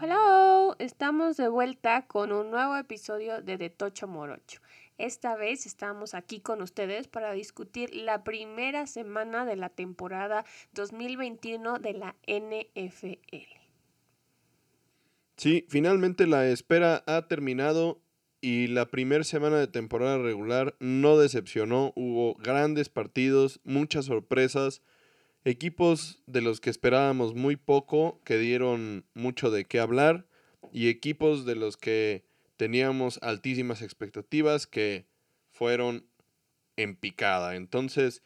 Hello. Estamos de vuelta con un nuevo episodio de De Tocho Morocho. Esta vez estamos aquí con ustedes para discutir la primera semana de la temporada 2021 de la NFL. Sí, finalmente la espera ha terminado y la primera semana de temporada regular no decepcionó. Hubo grandes partidos, muchas sorpresas equipos de los que esperábamos muy poco, que dieron mucho de qué hablar, y equipos de los que teníamos altísimas expectativas que fueron en picada. Entonces,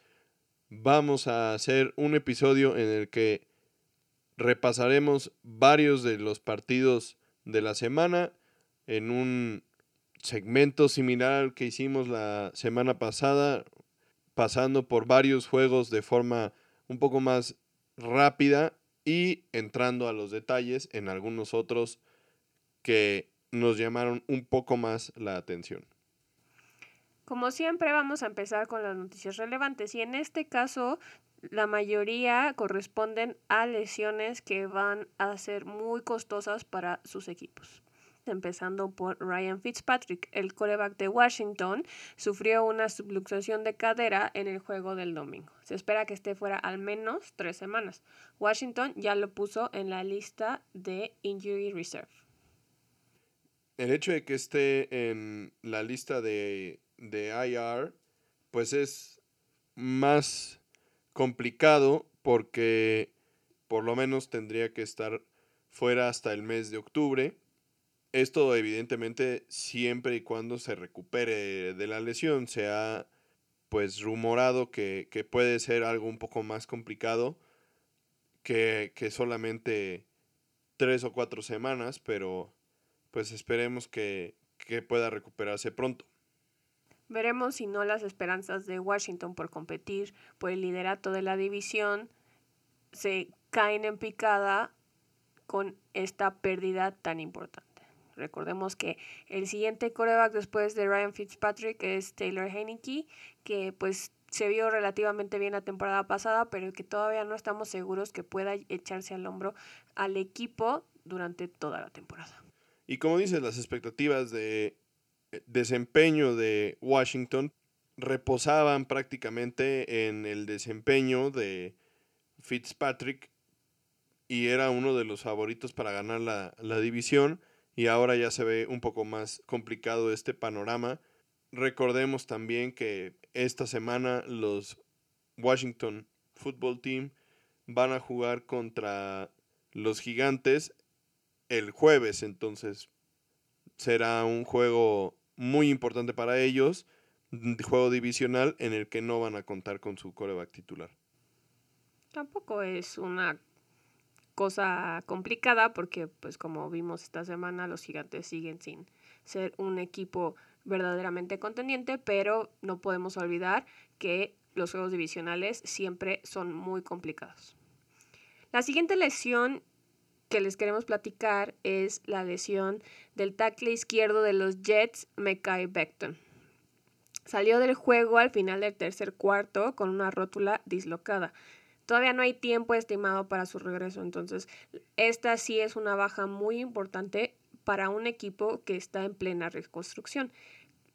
vamos a hacer un episodio en el que repasaremos varios de los partidos de la semana en un segmento similar al que hicimos la semana pasada, pasando por varios juegos de forma un poco más rápida y entrando a los detalles en algunos otros que nos llamaron un poco más la atención. Como siempre vamos a empezar con las noticias relevantes y en este caso la mayoría corresponden a lesiones que van a ser muy costosas para sus equipos empezando por Ryan Fitzpatrick. El coreback de Washington sufrió una subluxación de cadera en el juego del domingo. Se espera que esté fuera al menos tres semanas. Washington ya lo puso en la lista de Injury Reserve. El hecho de que esté en la lista de, de IR, pues es más complicado porque por lo menos tendría que estar fuera hasta el mes de octubre esto evidentemente siempre y cuando se recupere de la lesión. Se ha pues rumorado que, puede ser algo un poco más complicado que, que, solamente tres o cuatro semanas, pero pues esperemos que, que pueda recuperarse pronto. Veremos si no las esperanzas de Washington por competir por el liderato de la división se caen en picada con esta pérdida tan importante. Recordemos que el siguiente coreback después de Ryan Fitzpatrick es Taylor Heineke, que pues se vio relativamente bien la temporada pasada, pero que todavía no estamos seguros que pueda echarse al hombro al equipo durante toda la temporada. Y como dices, las expectativas de eh, desempeño de Washington reposaban prácticamente en el desempeño de Fitzpatrick y era uno de los favoritos para ganar la, la división y ahora ya se ve un poco más complicado este panorama. Recordemos también que esta semana los Washington Football Team van a jugar contra los gigantes el jueves, entonces será un juego muy importante para ellos, un juego divisional en el que no van a contar con su coreback titular. Tampoco es una cosa complicada porque pues como vimos esta semana los gigantes siguen sin ser un equipo verdaderamente contendiente, pero no podemos olvidar que los juegos divisionales siempre son muy complicados. La siguiente lesión que les queremos platicar es la lesión del tackle izquierdo de los Jets, Mekai Beckton. Salió del juego al final del tercer cuarto con una rótula dislocada. Todavía no hay tiempo estimado para su regreso, entonces esta sí es una baja muy importante para un equipo que está en plena reconstrucción.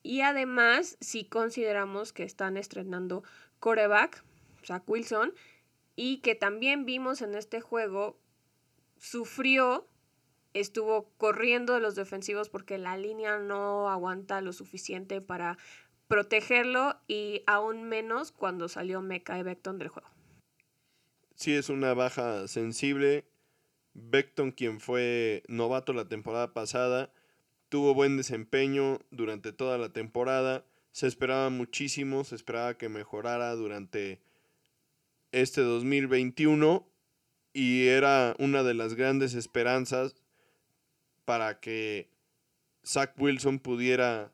Y además, si consideramos que están estrenando coreback, Zach Wilson, y que también vimos en este juego, sufrió, estuvo corriendo de los defensivos porque la línea no aguanta lo suficiente para protegerlo y aún menos cuando salió Mecha Beckton del juego sí es una baja sensible. Beckton, quien fue novato la temporada pasada, tuvo buen desempeño durante toda la temporada. Se esperaba muchísimo, se esperaba que mejorara durante este 2021 y era una de las grandes esperanzas para que Zach Wilson pudiera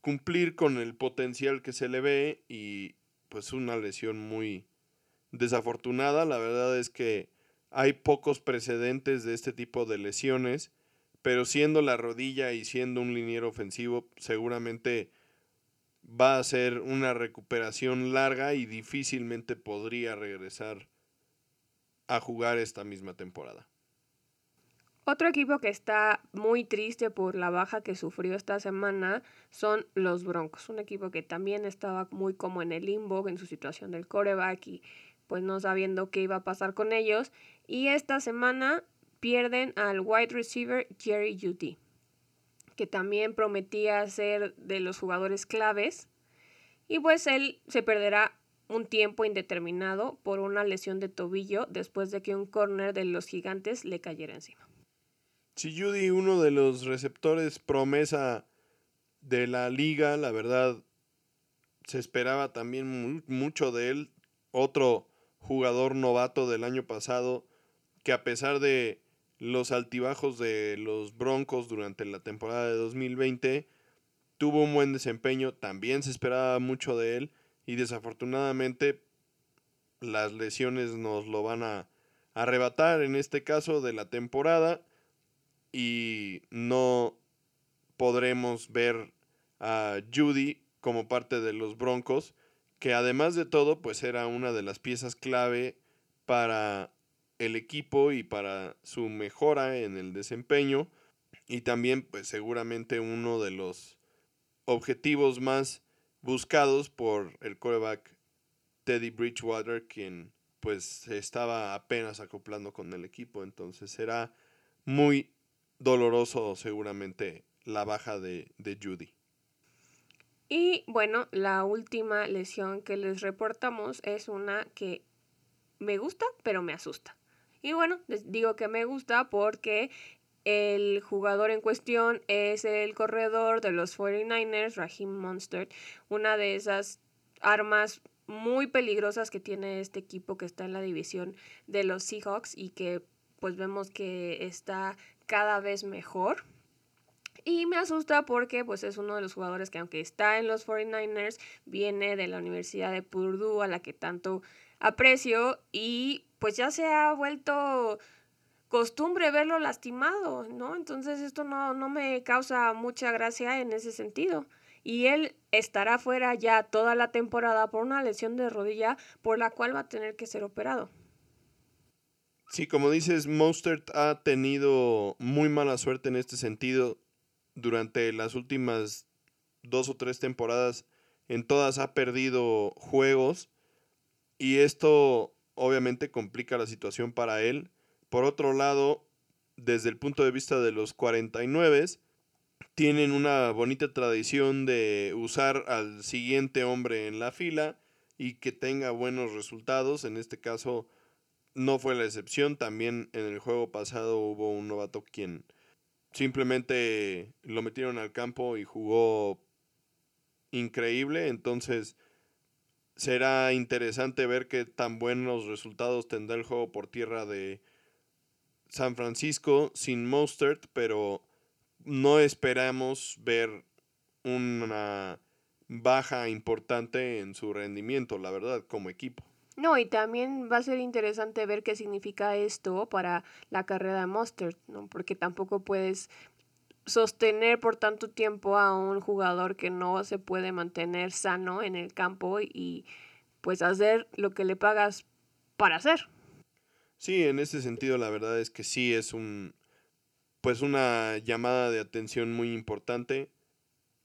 cumplir con el potencial que se le ve y pues una lesión muy desafortunada. La verdad es que hay pocos precedentes de este tipo de lesiones, pero siendo la rodilla y siendo un liniero ofensivo, seguramente va a ser una recuperación larga y difícilmente podría regresar a jugar esta misma temporada. Otro equipo que está muy triste por la baja que sufrió esta semana son los Broncos, un equipo que también estaba muy como en el limbo en su situación del coreback y pues no sabiendo qué iba a pasar con ellos. Y esta semana pierden al wide receiver Jerry Judy, que también prometía ser de los jugadores claves. Y pues él se perderá un tiempo indeterminado por una lesión de tobillo después de que un corner de los gigantes le cayera encima. Si Judy, uno de los receptores promesa de la liga, la verdad se esperaba también mucho de él. Otro jugador novato del año pasado que a pesar de los altibajos de los Broncos durante la temporada de 2020, tuvo un buen desempeño, también se esperaba mucho de él y desafortunadamente las lesiones nos lo van a arrebatar en este caso de la temporada y no podremos ver a Judy como parte de los Broncos, que además de todo pues era una de las piezas clave para el equipo y para su mejora en el desempeño y también pues seguramente uno de los objetivos más buscados por el coreback Teddy Bridgewater quien pues estaba apenas acoplando con el equipo entonces será muy doloroso seguramente la baja de, de Judy. Y bueno, la última lesión que les reportamos es una que me gusta, pero me asusta. Y bueno, les digo que me gusta porque el jugador en cuestión es el corredor de los 49ers, Raheem Monster, una de esas armas muy peligrosas que tiene este equipo que está en la división de los Seahawks y que pues vemos que está cada vez mejor. Y me asusta porque pues es uno de los jugadores que aunque está en los 49ers, viene de la Universidad de Purdue a la que tanto aprecio y pues ya se ha vuelto costumbre verlo lastimado, ¿no? Entonces esto no, no me causa mucha gracia en ese sentido. Y él estará fuera ya toda la temporada por una lesión de rodilla por la cual va a tener que ser operado. Sí, como dices, Mostert ha tenido muy mala suerte en este sentido durante las últimas dos o tres temporadas. En todas ha perdido juegos y esto obviamente complica la situación para él. Por otro lado, desde el punto de vista de los 49, tienen una bonita tradición de usar al siguiente hombre en la fila y que tenga buenos resultados. En este caso no fue la excepción. También en el juego pasado hubo un novato quien simplemente lo metieron al campo y jugó increíble. Entonces será interesante ver qué tan buenos resultados tendrá el juego por tierra de San Francisco sin Mostert, pero no esperamos ver una baja importante en su rendimiento, la verdad, como equipo. No, y también va a ser interesante ver qué significa esto para la carrera de Mostert, ¿no? Porque tampoco puedes sostener por tanto tiempo a un jugador que no se puede mantener sano en el campo y pues hacer lo que le pagas para hacer. Sí, en ese sentido la verdad es que sí es un pues una llamada de atención muy importante.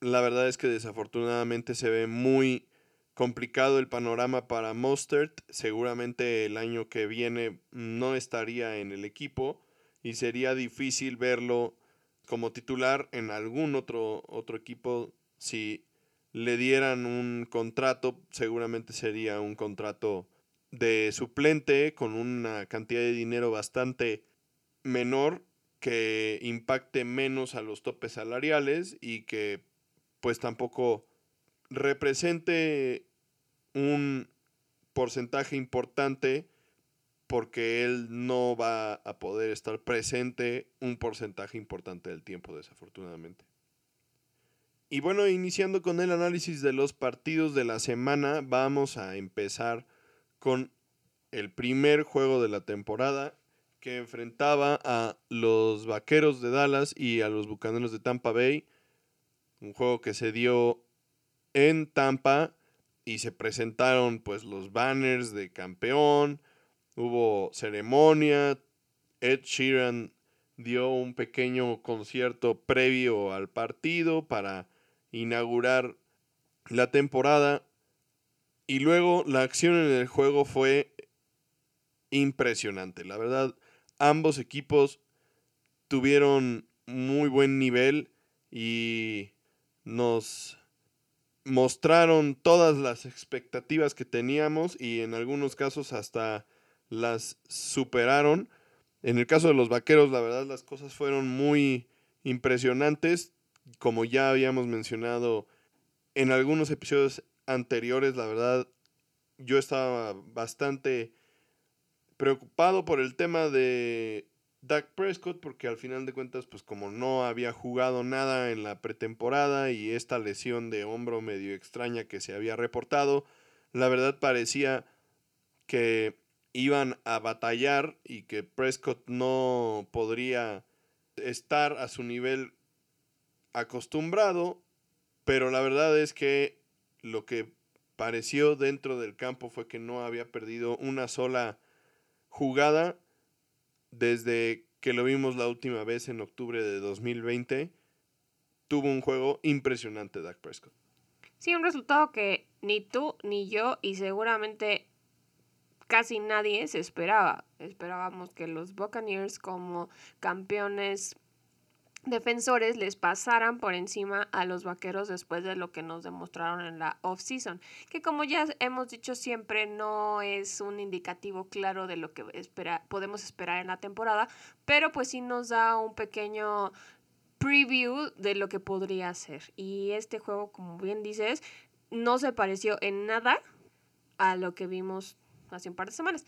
La verdad es que desafortunadamente se ve muy complicado el panorama para Mostert. Seguramente el año que viene no estaría en el equipo y sería difícil verlo como titular en algún otro, otro equipo, si le dieran un contrato, seguramente sería un contrato de suplente con una cantidad de dinero bastante menor que impacte menos a los topes salariales y que pues tampoco represente un porcentaje importante porque él no va a poder estar presente un porcentaje importante del tiempo, desafortunadamente. Y bueno, iniciando con el análisis de los partidos de la semana, vamos a empezar con el primer juego de la temporada que enfrentaba a los Vaqueros de Dallas y a los Bucaneros de Tampa Bay. Un juego que se dio en Tampa y se presentaron pues los banners de campeón, hubo ceremonia, Ed Sheeran dio un pequeño concierto previo al partido para inaugurar la temporada. Y luego la acción en el juego fue impresionante. La verdad, ambos equipos tuvieron muy buen nivel y nos mostraron todas las expectativas que teníamos y en algunos casos hasta las superaron. En el caso de los vaqueros, la verdad, las cosas fueron muy impresionantes. Como ya habíamos mencionado en algunos episodios anteriores, la verdad, yo estaba bastante preocupado por el tema de Dak Prescott, porque al final de cuentas, pues como no había jugado nada en la pretemporada y esta lesión de hombro medio extraña que se había reportado, la verdad parecía que iban a batallar y que Prescott no podría estar a su nivel acostumbrado, pero la verdad es que lo que pareció dentro del campo fue que no había perdido una sola jugada desde que lo vimos la última vez en octubre de 2020. Tuvo un juego impresionante Dak Prescott. Sí, un resultado que ni tú ni yo y seguramente casi nadie se esperaba. Esperábamos que los Buccaneers como campeones defensores les pasaran por encima a los vaqueros después de lo que nos demostraron en la off-season, que como ya hemos dicho siempre no es un indicativo claro de lo que espera, podemos esperar en la temporada, pero pues sí nos da un pequeño preview de lo que podría ser. Y este juego, como bien dices, no se pareció en nada a lo que vimos hace un par de semanas.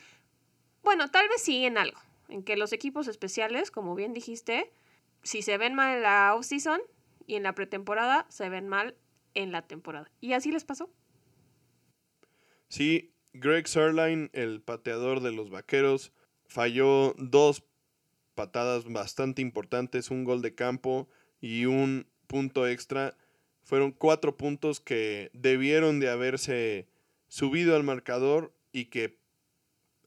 Bueno, tal vez sí en algo, en que los equipos especiales, como bien dijiste, si se ven mal en la off-season y en la pretemporada, se ven mal en la temporada. Y así les pasó. Sí, Greg Sirline, el pateador de los Vaqueros, falló dos patadas bastante importantes, un gol de campo y un punto extra. Fueron cuatro puntos que debieron de haberse subido al marcador y que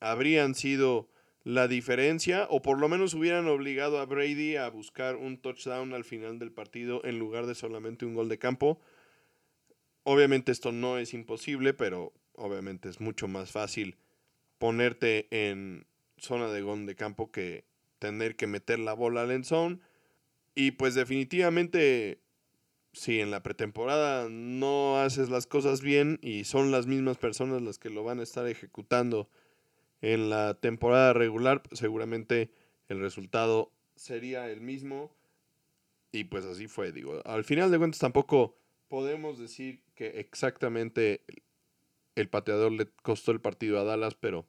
habrían sido la diferencia o por lo menos hubieran obligado a Brady a buscar un touchdown al final del partido en lugar de solamente un gol de campo. Obviamente esto no es imposible, pero obviamente es mucho más fácil ponerte en zona de gol de campo que tener que meter la bola al end zone. Y pues definitivamente si en la pretemporada no haces las cosas bien y son las mismas personas las que lo van a estar ejecutando en la temporada regular, seguramente el resultado sería el mismo. Y pues así fue, digo. Al final de cuentas tampoco podemos decir que exactamente el pateador le costó el partido a Dallas, pero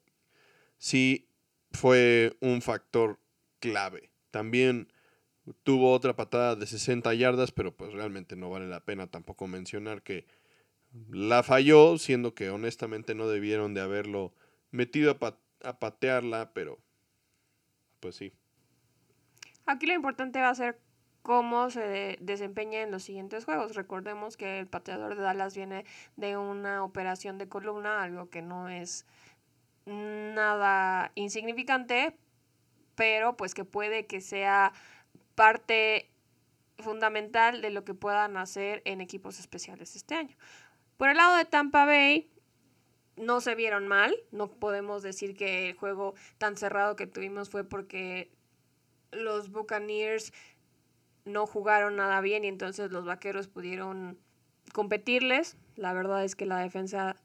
sí fue un factor clave. También tuvo otra patada de 60 yardas, pero pues realmente no vale la pena tampoco mencionar que la falló, siendo que honestamente no debieron de haberlo metido a, patearla, pero pues sí. Aquí lo importante va a ser cómo se desempeña en los siguientes juegos. Recordemos que el pateador de Dallas viene de una operación de columna, algo que no es nada insignificante, pero pues que puede que sea parte fundamental de lo que puedan hacer en equipos especiales este año. Por el lado de Tampa Bay, no se vieron mal. No podemos decir que el juego tan cerrado que tuvimos fue porque los Buccaneers no jugaron nada bien y entonces los Vaqueros pudieron competirles. La verdad es que la defensa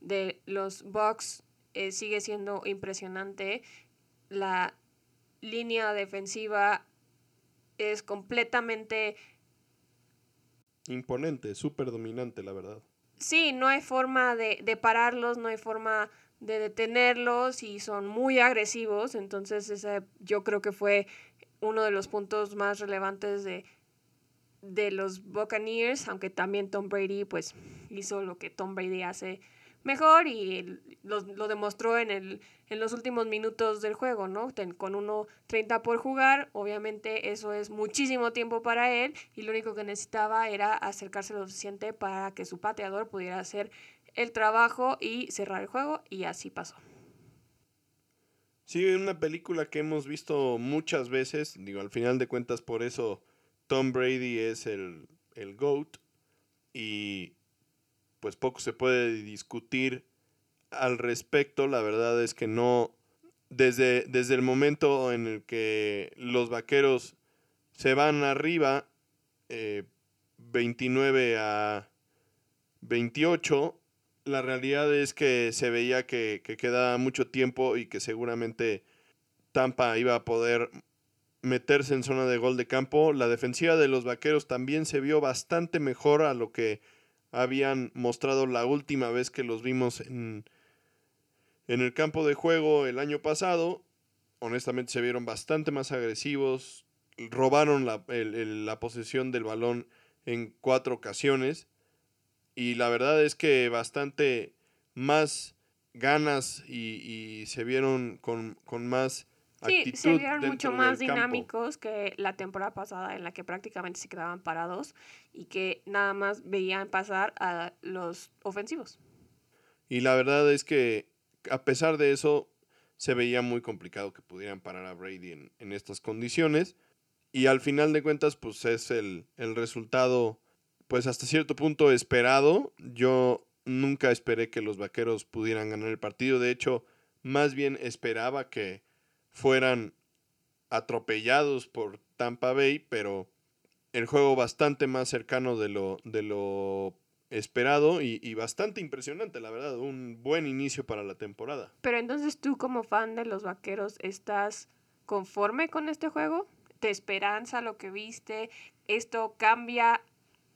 de los Bucks eh, sigue siendo impresionante. La línea defensiva es completamente imponente, súper dominante, la verdad sí, no hay forma de, de, pararlos, no hay forma de detenerlos y son muy agresivos. Entonces, ese yo creo que fue uno de los puntos más relevantes de, de los Buccaneers, aunque también Tom Brady pues hizo lo que Tom Brady hace mejor y lo, lo demostró en, el, en los últimos minutos del juego, ¿no? con 1.30 por jugar, obviamente eso es muchísimo tiempo para él y lo único que necesitaba era acercarse lo suficiente para que su pateador pudiera hacer el trabajo y cerrar el juego y así pasó. Sí, una película que hemos visto muchas veces. Digo, al final de cuentas, por eso Tom Brady es el, el GOAT. Y pues poco se puede discutir al respecto. La verdad es que no. Desde, desde el momento en el que los vaqueros se van arriba, 29 eh, a 28, la realidad es que se veía que, que quedaba mucho tiempo y que seguramente Tampa iba a poder meterse en zona de gol de campo. La defensiva de los vaqueros también se vio bastante mejor a lo que habían mostrado la última vez que los vimos en, en el campo de juego el año pasado. Honestamente se vieron bastante más agresivos, robaron la, la posesión del balón en cuatro ocasiones y la verdad es que bastante más ganas y, se vieron con, con más Sí, se vieron mucho más dinámicos que la temporada pasada en la que prácticamente se quedaban parados y que nada más veían pasar a los ofensivos. Y la verdad es que a pesar de eso se veía muy complicado que pudieran parar a Brady en, en estas condiciones. Y al final de cuentas, pues es el, el resultado, pues hasta cierto punto esperado. Yo nunca esperé que los vaqueros pudieran ganar el partido. De hecho, más bien esperaba que fueran atropellados por Tampa Bay, pero el juego bastante más cercano de lo, de lo esperado y, bastante impresionante, la verdad. Un buen inicio para la temporada. Pero entonces tú como fan de los Vaqueros, ¿estás conforme con este juego? ¿Te esperanza lo que viste? ¿Esto cambia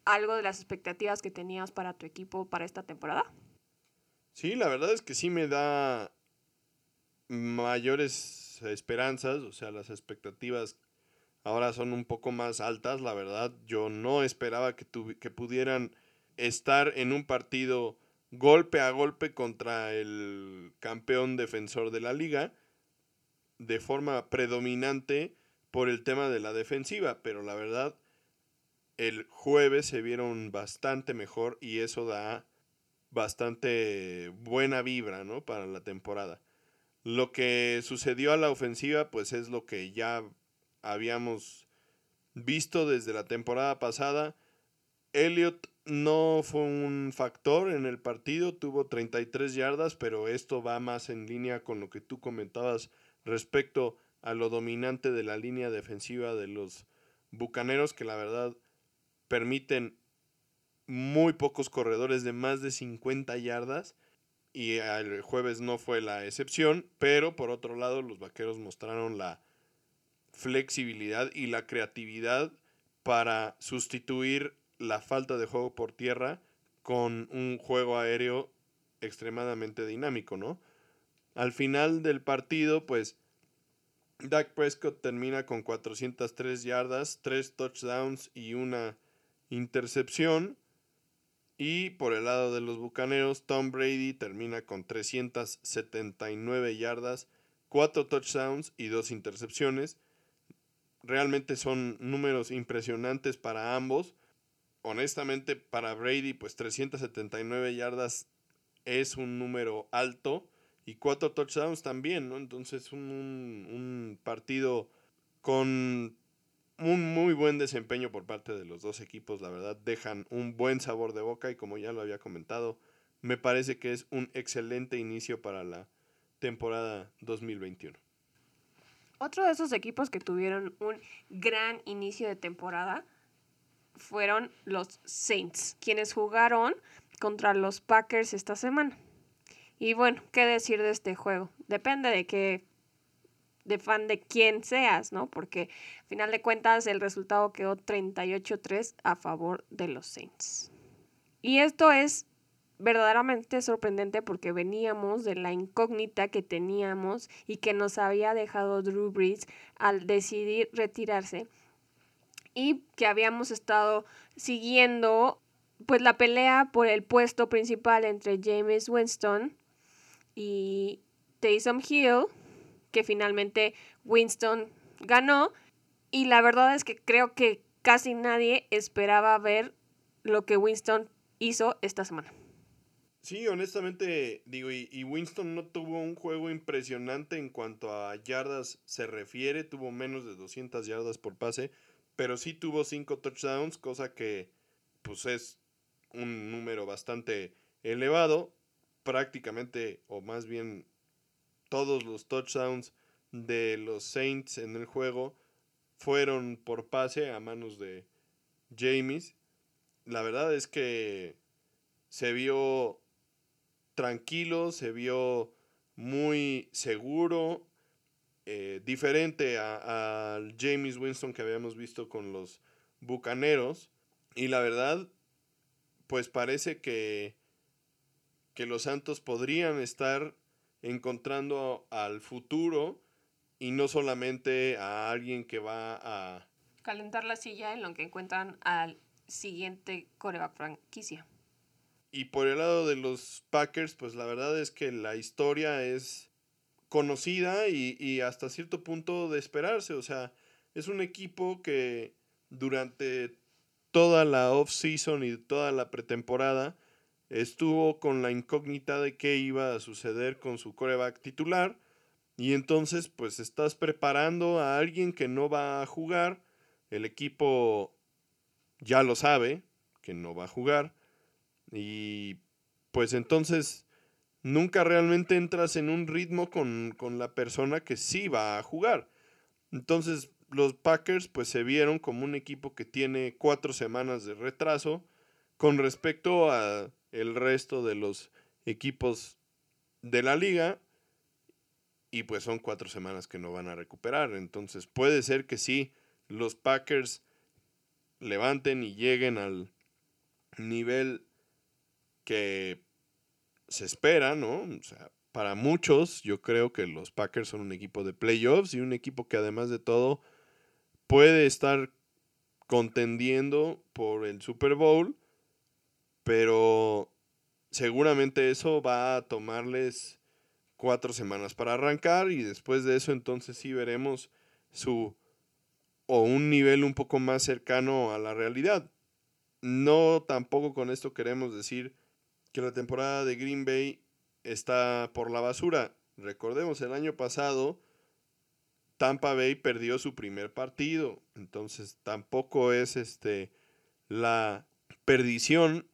algo de las expectativas que tenías para tu equipo para esta temporada? Sí, la verdad es que sí me da mayores esperanzas, o sea, las expectativas ahora son un poco más altas, la verdad. Yo no esperaba que, que pudieran estar en un partido golpe a golpe contra el campeón defensor de la liga de forma predominante por el tema de la defensiva, pero la verdad el jueves se vieron bastante mejor y eso da bastante buena vibra, ¿no? Para la temporada. Lo que sucedió a la ofensiva, pues es lo que ya habíamos visto desde la temporada pasada. Elliot no fue un factor en el partido, tuvo 33 yardas, pero esto va más en línea con lo que tú comentabas respecto a lo dominante de la línea defensiva de los Bucaneros, que la verdad permiten muy pocos corredores de más de 50 yardas y el jueves no fue la excepción, pero por otro lado los vaqueros mostraron la flexibilidad y la creatividad para sustituir la falta de juego por tierra con un juego aéreo extremadamente dinámico, ¿no? Al final del partido, pues Dak Prescott termina con 403 yardas, 3 touchdowns y una intercepción. Y por el lado de los Bucaneros, Tom Brady termina con 379 yardas, 4 touchdowns y 2 intercepciones. Realmente son números impresionantes para ambos. Honestamente, para Brady, pues 379 yardas es un número alto y 4 touchdowns también, ¿no? Entonces un, un partido con un muy buen desempeño por parte de los dos equipos, la verdad, dejan un buen sabor de boca y como ya lo había comentado, me parece que es un excelente inicio para la temporada 2021. Otro de esos equipos que tuvieron un gran inicio de temporada fueron los Saints, quienes jugaron contra los Packers esta semana. Y bueno, ¿qué decir de este juego? Depende de qué de fan de quién seas, ¿no? Porque al final de cuentas el resultado quedó 38-3 a favor de los Saints. Y esto es verdaderamente sorprendente porque veníamos de la incógnita que teníamos y que nos había dejado Drew Brees al decidir retirarse y que habíamos estado siguiendo pues la pelea por el puesto principal entre James Winston y Taysom Hill que finalmente Winston ganó. Y la verdad es que creo que casi nadie esperaba ver lo que Winston hizo esta semana. Sí, honestamente, digo, y, Winston no tuvo un juego impresionante en cuanto a yardas se refiere, tuvo menos de 200 yardas por pase, pero sí tuvo 5 touchdowns, cosa que pues es un número bastante elevado, prácticamente, o más bien todos los touchdowns de los Saints en el juego fueron por pase a manos de James. La verdad es que se vio tranquilo, se vio muy seguro, eh, diferente al James Winston que habíamos visto con los Bucaneros. Y la verdad, pues parece que, que los Santos podrían estar encontrando al futuro y no solamente a alguien que va a calentar la silla en lo que encuentran al siguiente coreback franquicia. Y por el lado de los Packers, pues la verdad es que la historia es conocida y, y hasta cierto punto de esperarse. O sea, es un equipo que durante toda la off-season y toda la pretemporada estuvo con la incógnita de qué iba a suceder con su coreback titular. Y entonces, pues estás preparando a alguien que no va a jugar. El equipo ya lo sabe que no va a jugar. Y pues entonces nunca realmente entras en un ritmo con, con la persona que sí va a jugar. Entonces los Packers pues se vieron como un equipo que tiene cuatro semanas de retraso con respecto a el resto de los equipos de la liga y pues son cuatro semanas que no van a recuperar. Entonces puede ser que sí, los Packers levanten y lleguen al nivel que se espera, ¿no? O sea, para muchos yo creo que los Packers son un equipo de playoffs y un equipo que además de todo puede estar contendiendo por el Super Bowl, pero seguramente eso va a tomarles cuatro semanas para arrancar y después de eso entonces sí veremos su o un nivel un poco más cercano a la realidad. No tampoco con esto queremos decir que la temporada de Green Bay está por la basura. Recordemos, el año pasado Tampa Bay perdió su primer partido, entonces tampoco es este la perdición,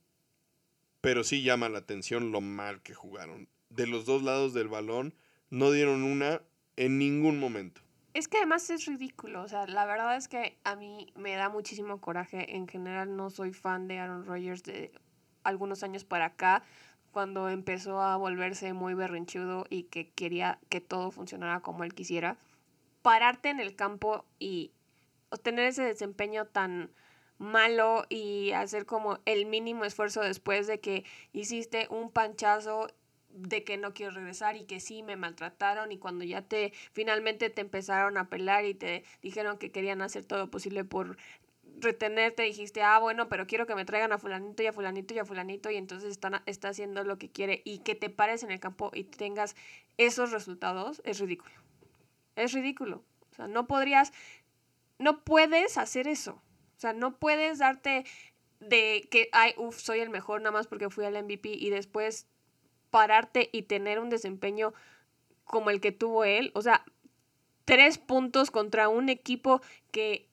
pero sí llama la atención lo mal que jugaron. De los dos lados del balón no dieron una en ningún momento. Es que además es ridículo, o sea, la verdad es que a mí me da muchísimo coraje. En general no soy fan de Aaron Rodgers de algunos años para acá, cuando empezó a volverse muy berrinchudo y que quería que todo funcionara como él quisiera pararte en el campo y obtener ese desempeño tan malo y hacer como el mínimo esfuerzo después de que hiciste un panchazo de que no quiero regresar y que sí me maltrataron y cuando ya te finalmente te empezaron a pelar y te dijeron que querían hacer todo posible por retenerte, dijiste, ah, bueno, pero quiero que me traigan a fulanito y a fulanito y a fulanito y entonces están, está haciendo lo que quiere y que te pares en el campo y tengas esos resultados, es ridículo. Es ridículo. O sea, no podrías, no puedes hacer eso. Sea, no puedes darte de que, ay, uff, soy el mejor nada más porque fui al MVP y después pararte y tener un desempeño como el que tuvo él. O sea, tres puntos contra un equipo que,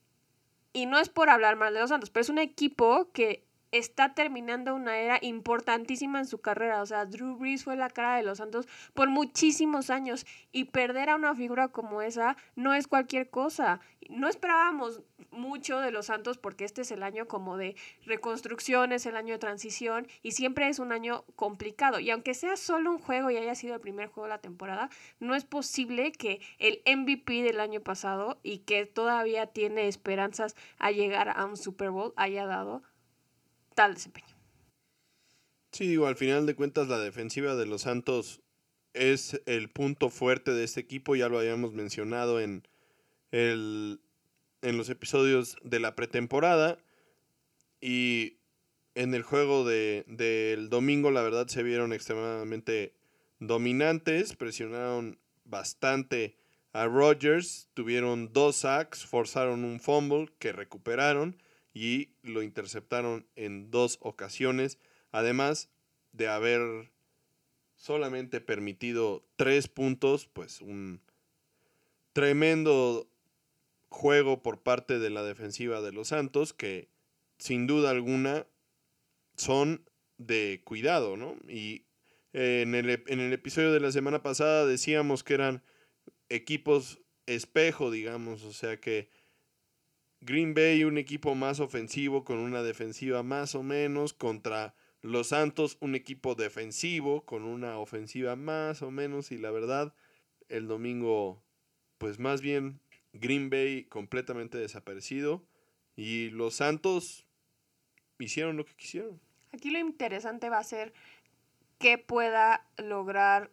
y no es por hablar mal de los Santos, pero es un equipo que está terminando una era importantísima en su carrera. O sea, Drew Brees fue la cara de los Santos por muchísimos años y perder a una figura como esa no es cualquier cosa. No esperábamos mucho de los Santos porque este es el año como de reconstrucción, es el año de transición y siempre es un año complicado. Y aunque sea solo un juego y haya sido el primer juego de la temporada, no es posible que el MVP del año pasado y que todavía tiene esperanzas a llegar a un Super Bowl haya dado desempeño. Sí, digo, al final de cuentas la defensiva de los Santos es el punto fuerte de este equipo, ya lo habíamos mencionado en, el, en los episodios de la pretemporada y en el juego del de, domingo la verdad se vieron extremadamente dominantes, presionaron bastante a Rodgers, tuvieron dos sacks, forzaron un fumble que recuperaron y lo interceptaron en dos ocasiones. Además, de haber solamente permitido tres puntos, pues un tremendo juego por parte de la defensiva de los Santos que sin duda alguna son de cuidado, ¿no? Y eh, en, el, en el episodio de la semana pasada decíamos que eran equipos espejo, digamos, o sea que Green Bay un equipo más ofensivo con una defensiva más o menos contra los Santos un equipo defensivo con una ofensiva más o menos y la verdad el domingo pues más bien Green Bay completamente desaparecido y los Santos hicieron lo que quisieron. Aquí lo interesante va a ser qué pueda lograr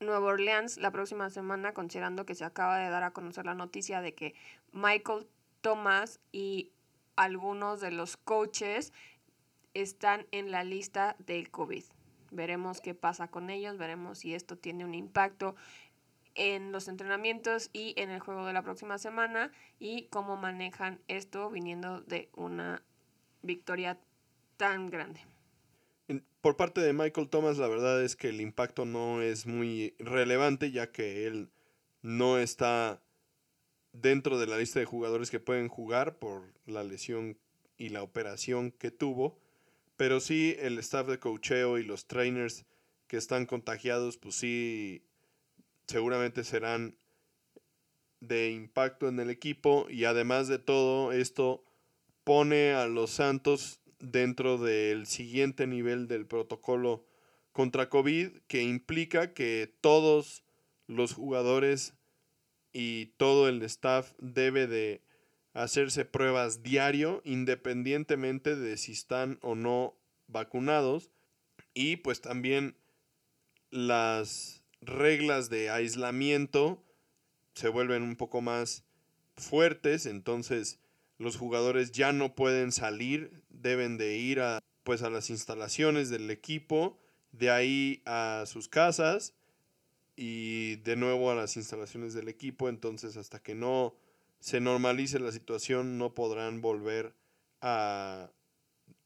Nueva Orleans la próxima semana, considerando que se acaba de dar a conocer la noticia de que Michael Thomas y algunos de los coaches están en la lista del COVID. Veremos qué pasa con ellos, veremos si esto tiene un impacto en los entrenamientos y en el juego de la próxima semana y cómo manejan esto viniendo de una victoria tan grande. Por parte de Michael Thomas, la verdad es que el impacto no es muy relevante, ya que él no está dentro de la lista de jugadores que pueden jugar por la lesión y la operación que tuvo. Pero sí, el staff de cocheo y los trainers que están contagiados, pues sí, seguramente serán de impacto en el equipo. Y además de todo, esto pone a los Santos dentro del siguiente nivel del protocolo contra COVID, que implica que todos los jugadores y todo el staff debe de hacerse pruebas diario, independientemente de si están o no vacunados. Y pues también las reglas de aislamiento se vuelven un poco más fuertes, entonces los jugadores ya no pueden salir, deben de ir a pues a las instalaciones del equipo, de ahí a sus casas y de nuevo a las instalaciones del equipo, entonces hasta que no se normalice la situación no podrán volver a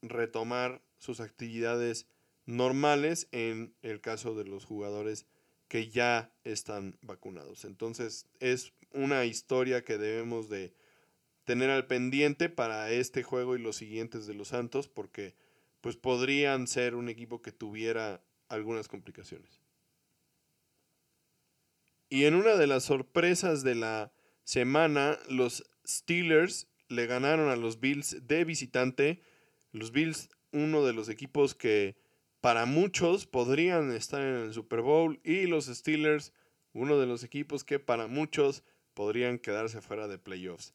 retomar sus actividades normales en el caso de los jugadores que ya están vacunados. Entonces es una historia que debemos de tener al pendiente para este juego y los siguientes de los Santos porque pues podrían ser un equipo que tuviera algunas complicaciones. Y en una de las sorpresas de la semana, los Steelers le ganaron a los Bills de visitante. Los Bills, uno de los equipos que para muchos podrían estar en el Super Bowl y los Steelers, uno de los equipos que para muchos podrían quedarse fuera de playoffs.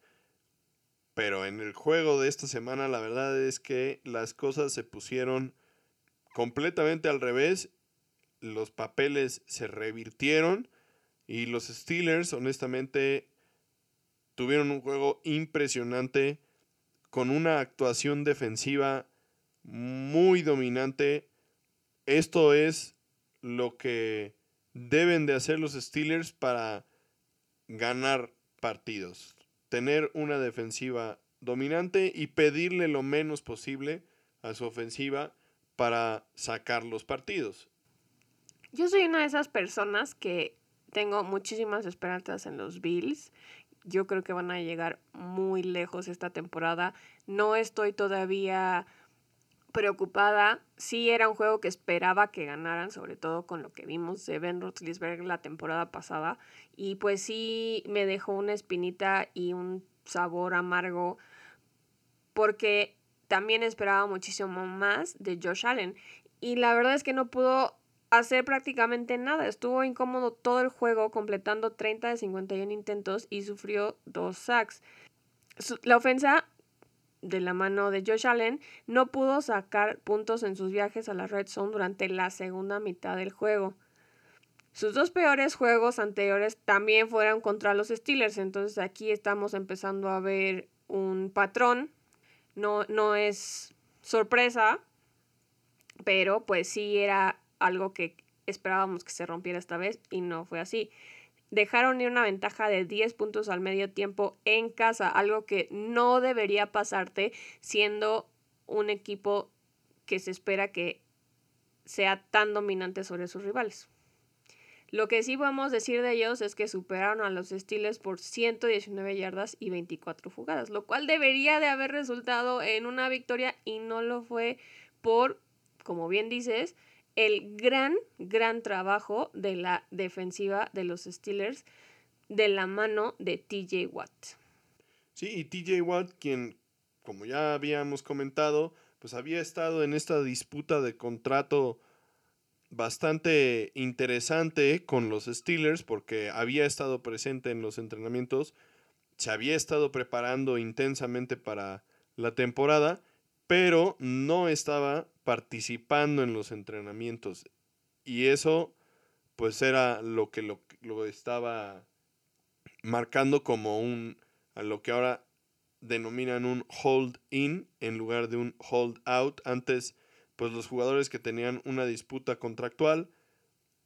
Pero en el juego de esta semana la verdad es que las cosas se pusieron completamente al revés. Los papeles se revirtieron y los Steelers honestamente tuvieron un juego impresionante con una actuación defensiva muy dominante. Esto es lo que deben de hacer los Steelers para ganar partidos. Tener una defensiva dominante y pedirle lo menos posible a su ofensiva para sacar los partidos. Yo soy una de esas personas que tengo muchísimas esperanzas en los Bills yo creo que van a llegar muy lejos esta temporada. No estoy todavía preocupada. Sí era un juego que esperaba que ganaran, sobre todo con lo que vimos de Ben Roethlisberger la temporada pasada. Y pues sí me dejó una espinita y un sabor amargo porque también esperaba muchísimo más de Josh Allen. Y la verdad es que no pudo hacer prácticamente nada. Estuvo incómodo todo el juego, completando 30 de 51 intentos y sufrió dos sacks. La ofensa de la mano de Josh Allen no pudo sacar puntos en sus viajes a la red zone durante la segunda mitad del juego. Sus dos peores juegos anteriores también fueron contra los Steelers, entonces aquí estamos empezando a ver un patrón. No, no es sorpresa, pero pues sí era algo que esperábamos que se rompiera esta vez y no fue así. Dejaron ir una ventaja de 10 puntos al medio tiempo en casa, algo que no debería pasarte siendo un equipo que se espera que sea tan dominante sobre sus rivales. Lo que sí podemos decir de ellos es que superaron a los Steelers por 119 yardas y 24 jugadas, lo cual debería de haber resultado en una victoria y no lo fue por, como bien dices, el gran, gran trabajo de la defensiva de los Steelers de la mano de TJ Watt. Sí, y TJ Watt, quien, como ya habíamos comentado, pues había estado en esta disputa de contrato bastante interesante con los Steelers porque había estado presente en los entrenamientos, se había estado preparando intensamente para la temporada, pero no estaba participando en los entrenamientos. Y eso pues era lo que lo, lo estaba marcando como un, a lo que ahora denominan un hold in en lugar de un hold out. Antes pues los jugadores que tenían una disputa contractual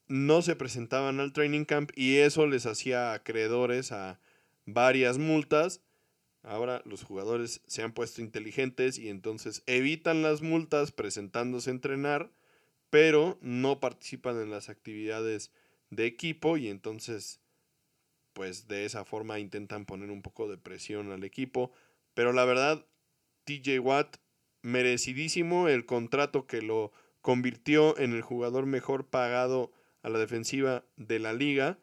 no se presentaban al training camp y eso les hacía acreedores a varias multas. Ahora los jugadores se han puesto inteligentes y entonces evitan las multas presentándose a entrenar, pero no participan en las actividades de equipo y entonces pues de esa forma intentan poner un poco de presión al equipo. Pero la verdad, TJ Watt merecidísimo el contrato que lo convirtió en el jugador mejor pagado a la defensiva de la liga,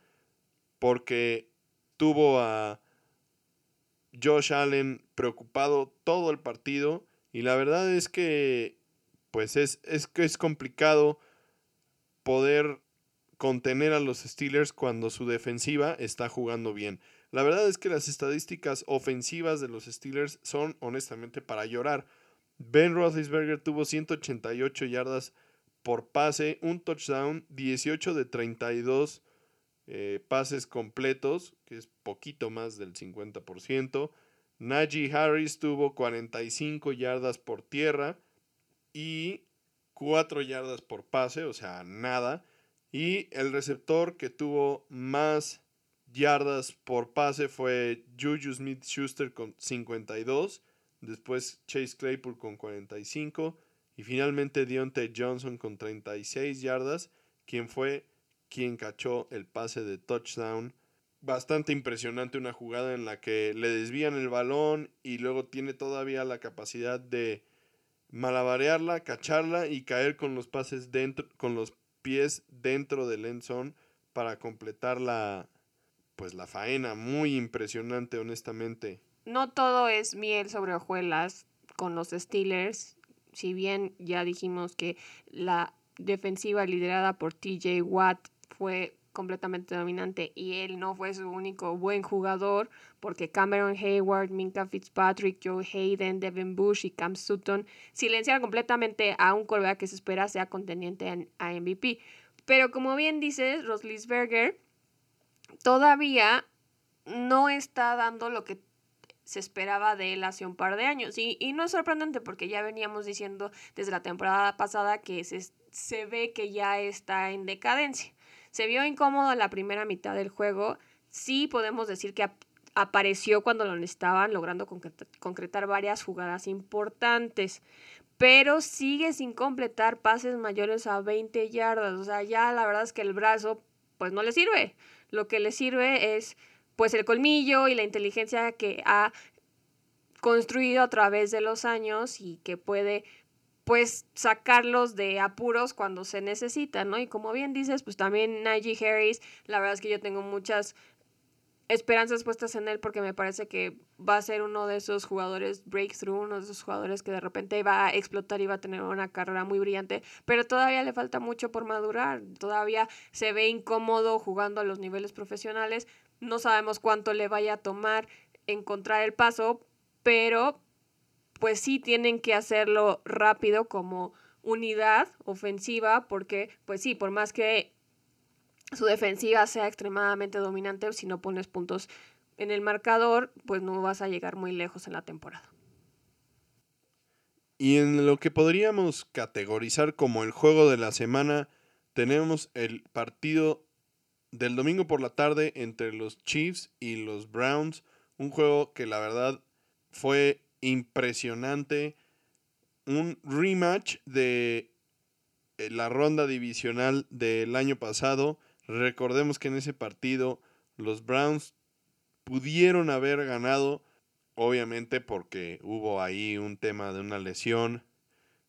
porque tuvo a Josh Allen preocupado todo el partido y la verdad es que pues es, es es complicado poder contener a los Steelers cuando su defensiva está jugando bien. La verdad es que las estadísticas ofensivas de los Steelers son honestamente para llorar. Ben Roethlisberger tuvo 188 yardas por pase, un touchdown, 18 de 32 eh, pases completos, que es poquito más del 50%. Najee Harris tuvo 45 yardas por tierra y 4 yardas por pase, o sea, nada. Y el receptor que tuvo más yardas por pase fue Juju Smith Schuster con 52 después Chase Claypool con 45 y finalmente Deontay Johnson con 36 yardas, quien fue quien cachó el pase de touchdown. Bastante impresionante una jugada en la que le desvían el balón y luego tiene todavía la capacidad de malabarearla, cacharla y caer con los pases dentro, con los pies dentro del end para completar la pues la faena muy impresionante honestamente no todo es miel sobre hojuelas con los Steelers. Si bien ya dijimos que la defensiva liderada por TJ Watt fue completamente dominante y él no fue su único buen jugador porque Cameron Hayward, Minka Fitzpatrick, Joe Hayden, Devin Bush y Cam Sutton silenciaron completamente a un coreback que se espera sea contendiente a MVP. Pero como bien dices, Roslisberger todavía no está dando lo que se esperaba de él hace un par de años. Y, no es sorprendente porque ya veníamos diciendo desde la temporada pasada que se, se ve que ya está en decadencia. Se vio incómodo en la primera mitad del juego. Sí podemos decir que apareció cuando lo necesitaban, logrando concretar, varias jugadas importantes. Pero sigue sin completar pases mayores a 20 yardas. O sea, ya la verdad es que el brazo pues no le sirve. Lo que le sirve es pues el colmillo y la inteligencia que ha construido a través de los años y que puede pues sacarlos de apuros cuando se necesita, ¿no? Y como bien dices, pues también Najee Harris, la verdad es que yo tengo muchas esperanzas puestas en él porque me parece que va a ser uno de esos jugadores breakthrough, uno de esos jugadores que de repente va a explotar y va a tener una carrera muy brillante, pero todavía le falta mucho por madurar, todavía se ve incómodo jugando a los niveles profesionales, no sabemos cuánto le vaya a tomar encontrar el paso, pero pues sí tienen que hacerlo rápido como unidad ofensiva, porque pues sí, por más que su defensiva sea extremadamente dominante, si no pones puntos en el marcador, pues no vas a llegar muy lejos en la temporada. Y en lo que podríamos categorizar como el juego de la semana, tenemos el partido del domingo por la tarde entre los Chiefs y los Browns. Un juego que la verdad fue impresionante. Un rematch de eh, la ronda divisional del año pasado. Recordemos que en ese partido los Browns pudieron haber ganado, obviamente porque hubo ahí un tema de una lesión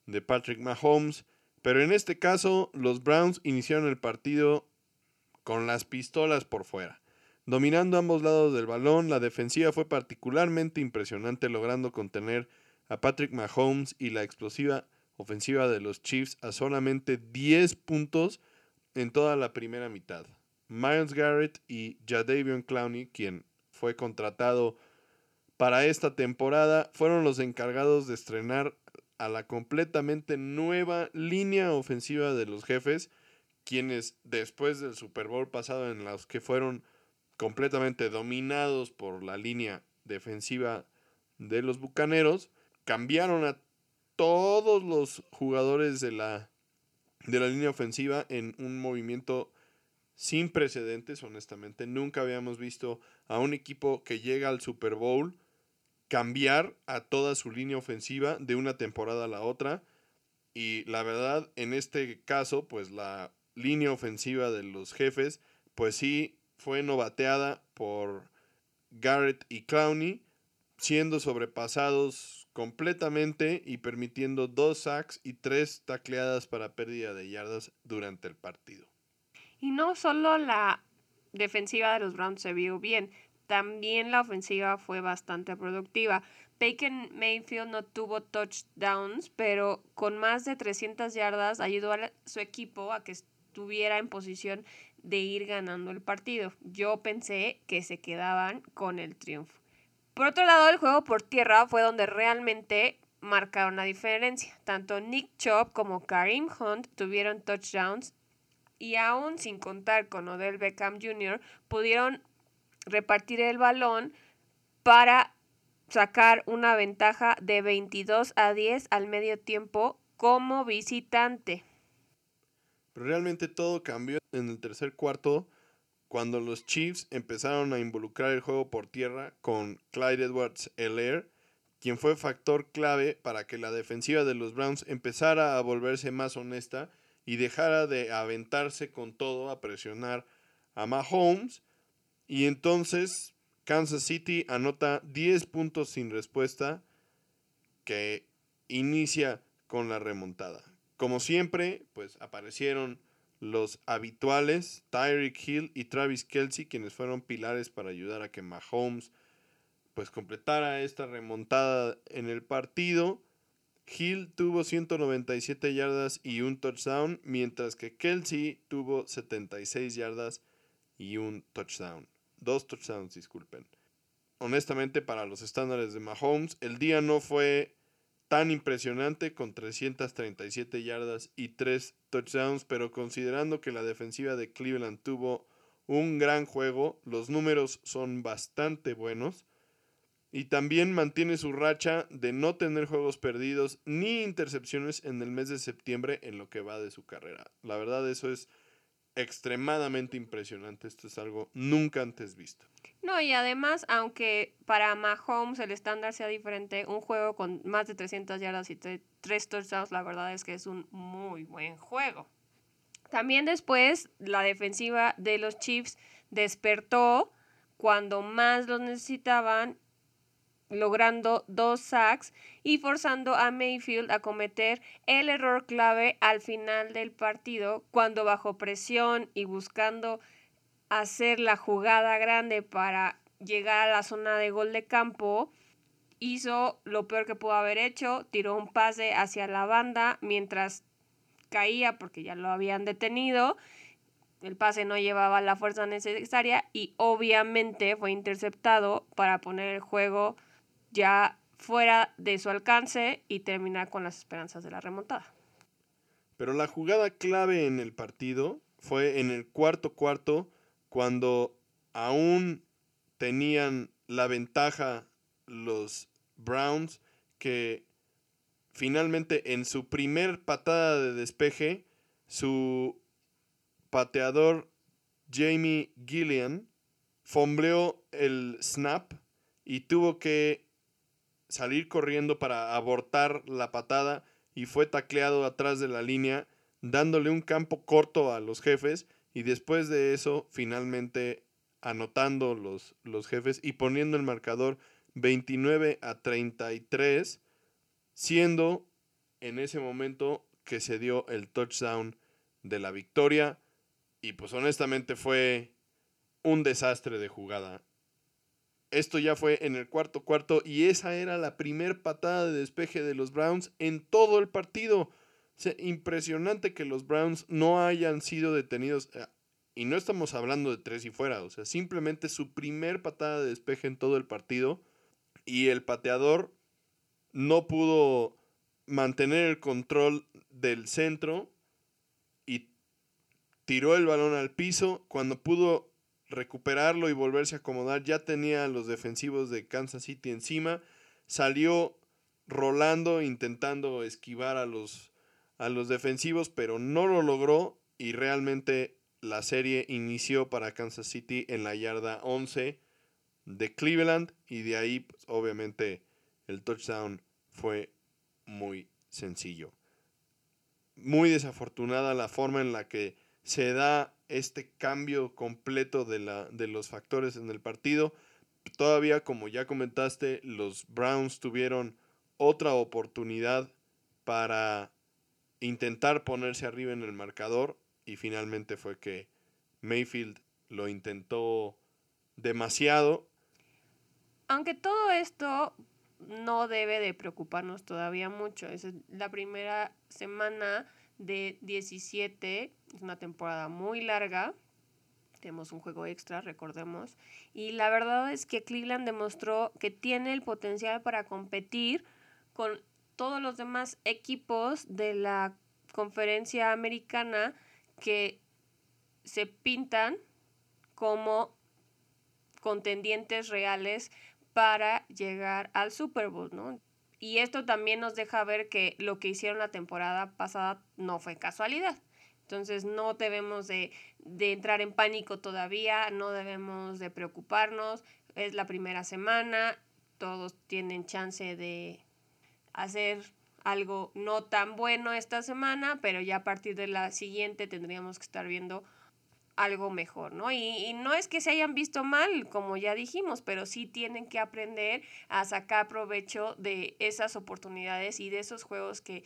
de Patrick Mahomes, pero en este caso los Browns iniciaron el partido con las pistolas por fuera. Dominando ambos lados del balón, la defensiva fue particularmente impresionante logrando contener a Patrick Mahomes y la explosiva ofensiva de los Chiefs a solamente 10 puntos en toda la primera mitad. Miles Garrett y Jadavion Clowney, quien fue contratado para esta temporada, fueron los encargados de estrenar a la completamente nueva línea ofensiva de los jefes, quienes después del Super Bowl pasado en los que fueron completamente dominados por la línea defensiva de los Bucaneros, cambiaron a todos los jugadores de la, de la línea ofensiva en un movimiento sin precedentes, honestamente. Nunca habíamos visto a un equipo que llega al Super Bowl cambiar a toda su línea ofensiva de una temporada a la otra. Y la verdad, en este caso, pues la línea ofensiva de los jefes, pues sí fue novateada por Garrett y Clowney, siendo sobrepasados completamente y permitiendo dos sacks y tres tacleadas para pérdida de yardas durante el partido. Y no solo la defensiva de los Browns se vio bien, también la ofensiva fue bastante productiva. Bacon Mayfield no tuvo touchdowns, pero con más de 300 yardas ayudó a su equipo a que estuviera en posición de ir ganando el partido. Yo pensé que se quedaban con el triunfo. Por otro lado, el juego por tierra fue donde realmente marcaron la diferencia. Tanto Nick Chubb como Karim Hunt tuvieron touchdowns y aún sin contar con Odell Beckham Jr., pudieron repartir el balón para sacar una ventaja de 22 a 10 al medio tiempo como visitante. Pero realmente todo cambió en el tercer cuarto cuando los Chiefs empezaron a involucrar el juego por tierra con Clyde Edwards Elair, quien fue factor clave para que la defensiva de los Browns empezara a volverse más honesta y dejara de aventarse con todo a presionar a Mahomes. Y entonces Kansas City anota 10 puntos sin respuesta que inicia con la remontada. Como siempre, pues aparecieron los habituales, Tyreek Hill y Travis Kelsey, quienes fueron pilares para ayudar a que Mahomes pues completara esta remontada en el partido. Hill tuvo 197 yardas y un touchdown, mientras que Kelsey tuvo 76 yardas y un touchdown. Dos touchdowns, disculpen. Honestamente, para los estándares de Mahomes, el día no fue tan impresionante con 337 yardas y 3 touchdowns, pero considerando que la defensiva de Cleveland tuvo un gran juego, los números son bastante buenos y también mantiene su racha de no tener juegos perdidos ni intercepciones en el mes de septiembre en lo que va de su carrera. La verdad eso es extremadamente impresionante, esto es algo nunca antes visto. No, y además, aunque para Mahomes el estándar sea diferente, un juego con más de 300 yardas y tres touchdowns, la verdad es que es un muy buen juego. También después, la defensiva de los Chiefs despertó cuando más los necesitaban, logrando dos sacks y forzando a Mayfield a cometer el error clave al final del partido, cuando bajo presión y buscando hacer la jugada grande para llegar a la zona de gol de campo, hizo lo peor que pudo haber hecho, tiró un pase hacia la banda mientras caía porque ya lo habían detenido. El pase no llevaba la fuerza necesaria y obviamente fue interceptado para poner el juego ya fuera de su alcance y terminar con las esperanzas de la remontada. Pero la jugada clave en el partido fue en el cuarto cuarto cuando aún tenían la ventaja los Browns que finalmente en su primer patada de despeje su pateador Jamie Gillian fombleó el snap y tuvo que salir corriendo para abortar la patada y fue tacleado atrás de la línea dándole un campo corto a los jefes y después de eso finalmente anotando los, los jefes y poniendo el marcador 29 a 33, siendo en ese momento que se dio el touchdown de la victoria y pues honestamente fue un desastre de jugada. Esto ya fue en el cuarto cuarto y esa era la primer patada de despeje de los Browns en todo el partido. impresionante que los Browns no hayan sido detenidos. Eh, y no estamos hablando de tres y fuera. O sea, simplemente su primer patada de despeje en todo el partido. Y el pateador no pudo mantener el control del centro y tiró el balón al piso. Cuando pudo recuperarlo y volverse a acomodar, ya tenía a los defensivos de Kansas City encima. Salió rolando, intentando esquivar a los, a los defensivos, pero no lo logró y realmente la serie inició para Kansas City en la yarda 11 de Cleveland y de ahí pues, obviamente el touchdown fue muy sencillo. Muy desafortunada la forma en la que se da este cambio completo de, la, de los factores en el partido. Todavía, como ya comentaste, los Browns tuvieron otra oportunidad para intentar ponerse arriba en el marcador y finalmente fue que Mayfield lo intentó demasiado. Aunque todo esto no debe de preocuparnos todavía mucho. Es la primera semana de 17, es una temporada muy larga. Tenemos un juego extra, recordemos. Y la verdad es que Cleveland demostró que tiene el potencial para competir con todos los demás equipos de la conferencia americana que se pintan como contendientes reales para llegar al Super Bowl, ¿no? Y esto también nos deja ver que lo que hicieron la temporada pasada no fue casualidad. Entonces no debemos de, de, entrar en pánico todavía, no debemos de preocuparnos. Es la primera semana, todos tienen chance de hacer algo no tan bueno esta semana, pero ya a partir de la siguiente tendríamos que estar viendo algo mejor, ¿no? Y, no es que se hayan visto mal, como ya dijimos, pero sí tienen que aprender a sacar provecho de esas oportunidades y de esos juegos que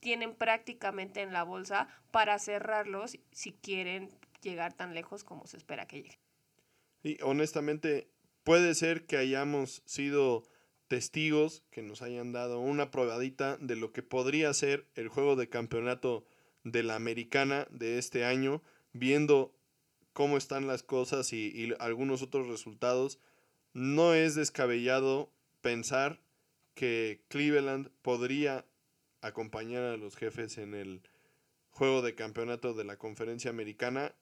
tienen prácticamente en la bolsa para cerrarlos si quieren llegar tan lejos como se espera que lleguen. Y honestamente, puede ser que hayamos sido testigos que nos hayan dado una probadita de lo que podría ser el juego de campeonato de la americana de este año, viendo cómo están las cosas y, algunos otros resultados, no es descabellado pensar que Cleveland podría acompañar a los jefes en el juego de campeonato de la conferencia americana.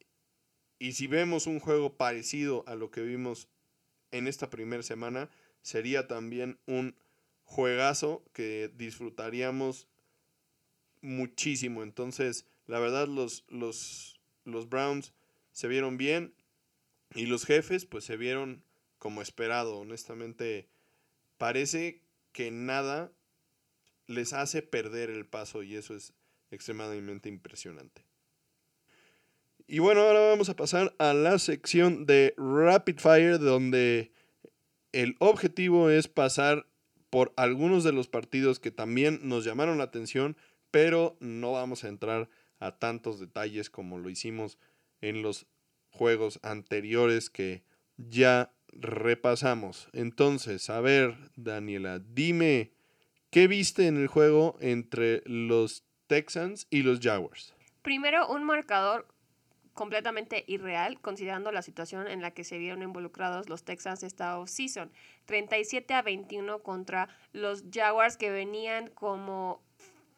Y si vemos un juego parecido a lo que vimos en esta primera semana, sería también un juegazo que disfrutaríamos muchísimo. Entonces, la verdad, los, los, los Browns se vieron bien y los jefes pues se vieron como esperado. Honestamente, parece que nada les hace perder el paso y eso es extremadamente impresionante. Y bueno, ahora vamos a pasar a la sección de Rapid Fire donde el objetivo es pasar por algunos de los partidos que también nos llamaron la atención, pero no vamos a entrar a tantos detalles como lo hicimos en los juegos anteriores que ya repasamos. Entonces, a ver, Daniela, dime, ¿qué viste en el juego entre los Texans y los Jaguars? Primero, un marcador completamente irreal, considerando la situación en la que se vieron involucrados los Texans esta off-season. 37 a 21 contra los Jaguars que venían como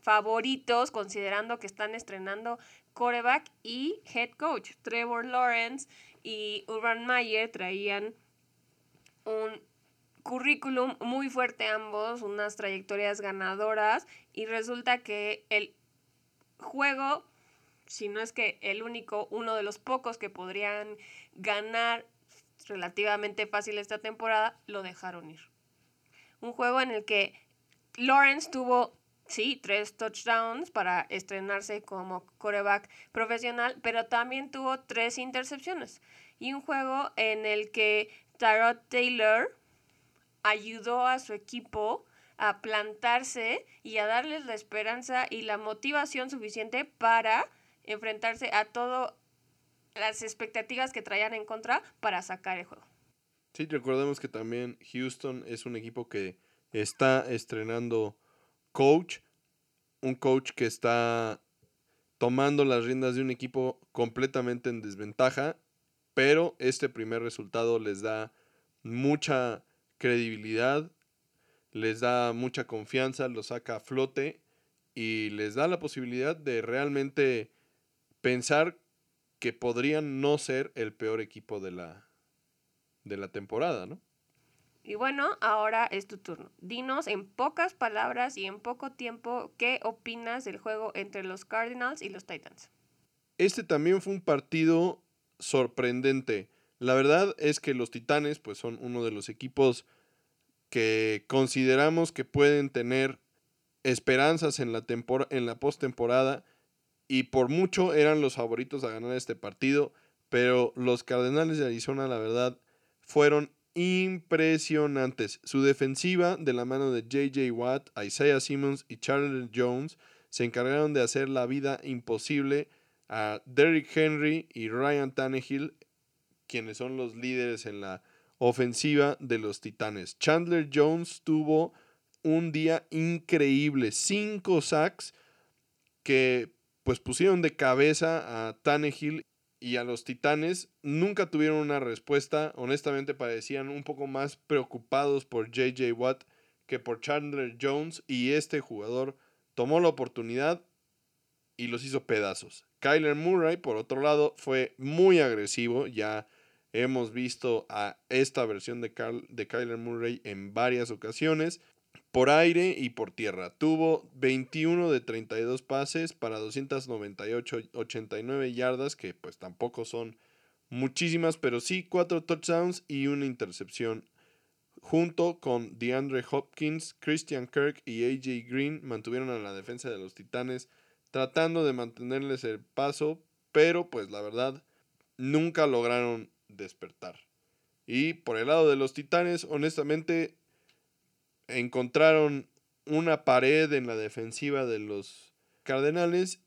favoritos, considerando que están estrenando coreback y head coach. Trevor Lawrence y Urban Meyer traían un currículum muy fuerte ambos, unas trayectorias ganadoras y resulta que el juego, si no es que el único, uno de los pocos que podrían ganar relativamente fácil esta temporada, lo dejaron ir. Un juego en el que Lawrence tuvo sí, tres touchdowns para estrenarse como coreback profesional, pero también tuvo tres intercepciones. Y un juego en el que Tyrod Taylor ayudó a su equipo a plantarse y a darles la esperanza y la motivación suficiente para enfrentarse a todas las expectativas que traían en contra para sacar el juego. Sí, recordemos que también Houston es un equipo que está estrenando coach, un coach que está tomando las riendas de un equipo completamente en desventaja, pero este primer resultado les da mucha credibilidad, les da mucha confianza, lo saca a flote y les da la posibilidad de realmente pensar que podrían no ser el peor equipo de la, de la temporada, ¿no? Y bueno, ahora es tu turno. Dinos en pocas palabras y en poco tiempo qué opinas del juego entre los Cardinals y los Titans. Este también fue un partido sorprendente. La verdad es que los Titanes pues son uno de los equipos que consideramos que pueden tener esperanzas en la, en la postemporada y por mucho eran los favoritos a ganar este partido, pero los Cardenales de Arizona la verdad fueron impresionantes. Su defensiva, de la mano de JJ Watt, Isaiah Simmons y Charles Jones, se encargaron de hacer la vida imposible a Derrick Henry y Ryan Tannehill, quienes son los líderes en la ofensiva de los Titanes. Chandler Jones tuvo un día increíble, cinco sacks que pues pusieron de cabeza a Tannehill y a los Titanes nunca tuvieron una respuesta. Honestamente parecían un poco más preocupados por JJ Watt que por Chandler Jones y este jugador tomó la oportunidad y los hizo pedazos. Kyler Murray, por otro lado, fue muy agresivo. Ya hemos visto a esta versión de, de Kyler Murray en varias ocasiones por aire y por tierra. Tuvo 21 de 32 pases para 298, 89 yardas, que pues tampoco son muchísimas, pero sí 4 touchdowns y una intercepción. Junto con DeAndre Hopkins, Christian Kirk y AJ Green mantuvieron a la defensa de los Titanes tratando de mantenerles el paso, pero pues la verdad nunca lograron despertar. Y por el lado de los Titanes, honestamente encontraron una pared en la defensiva de los Cardenales.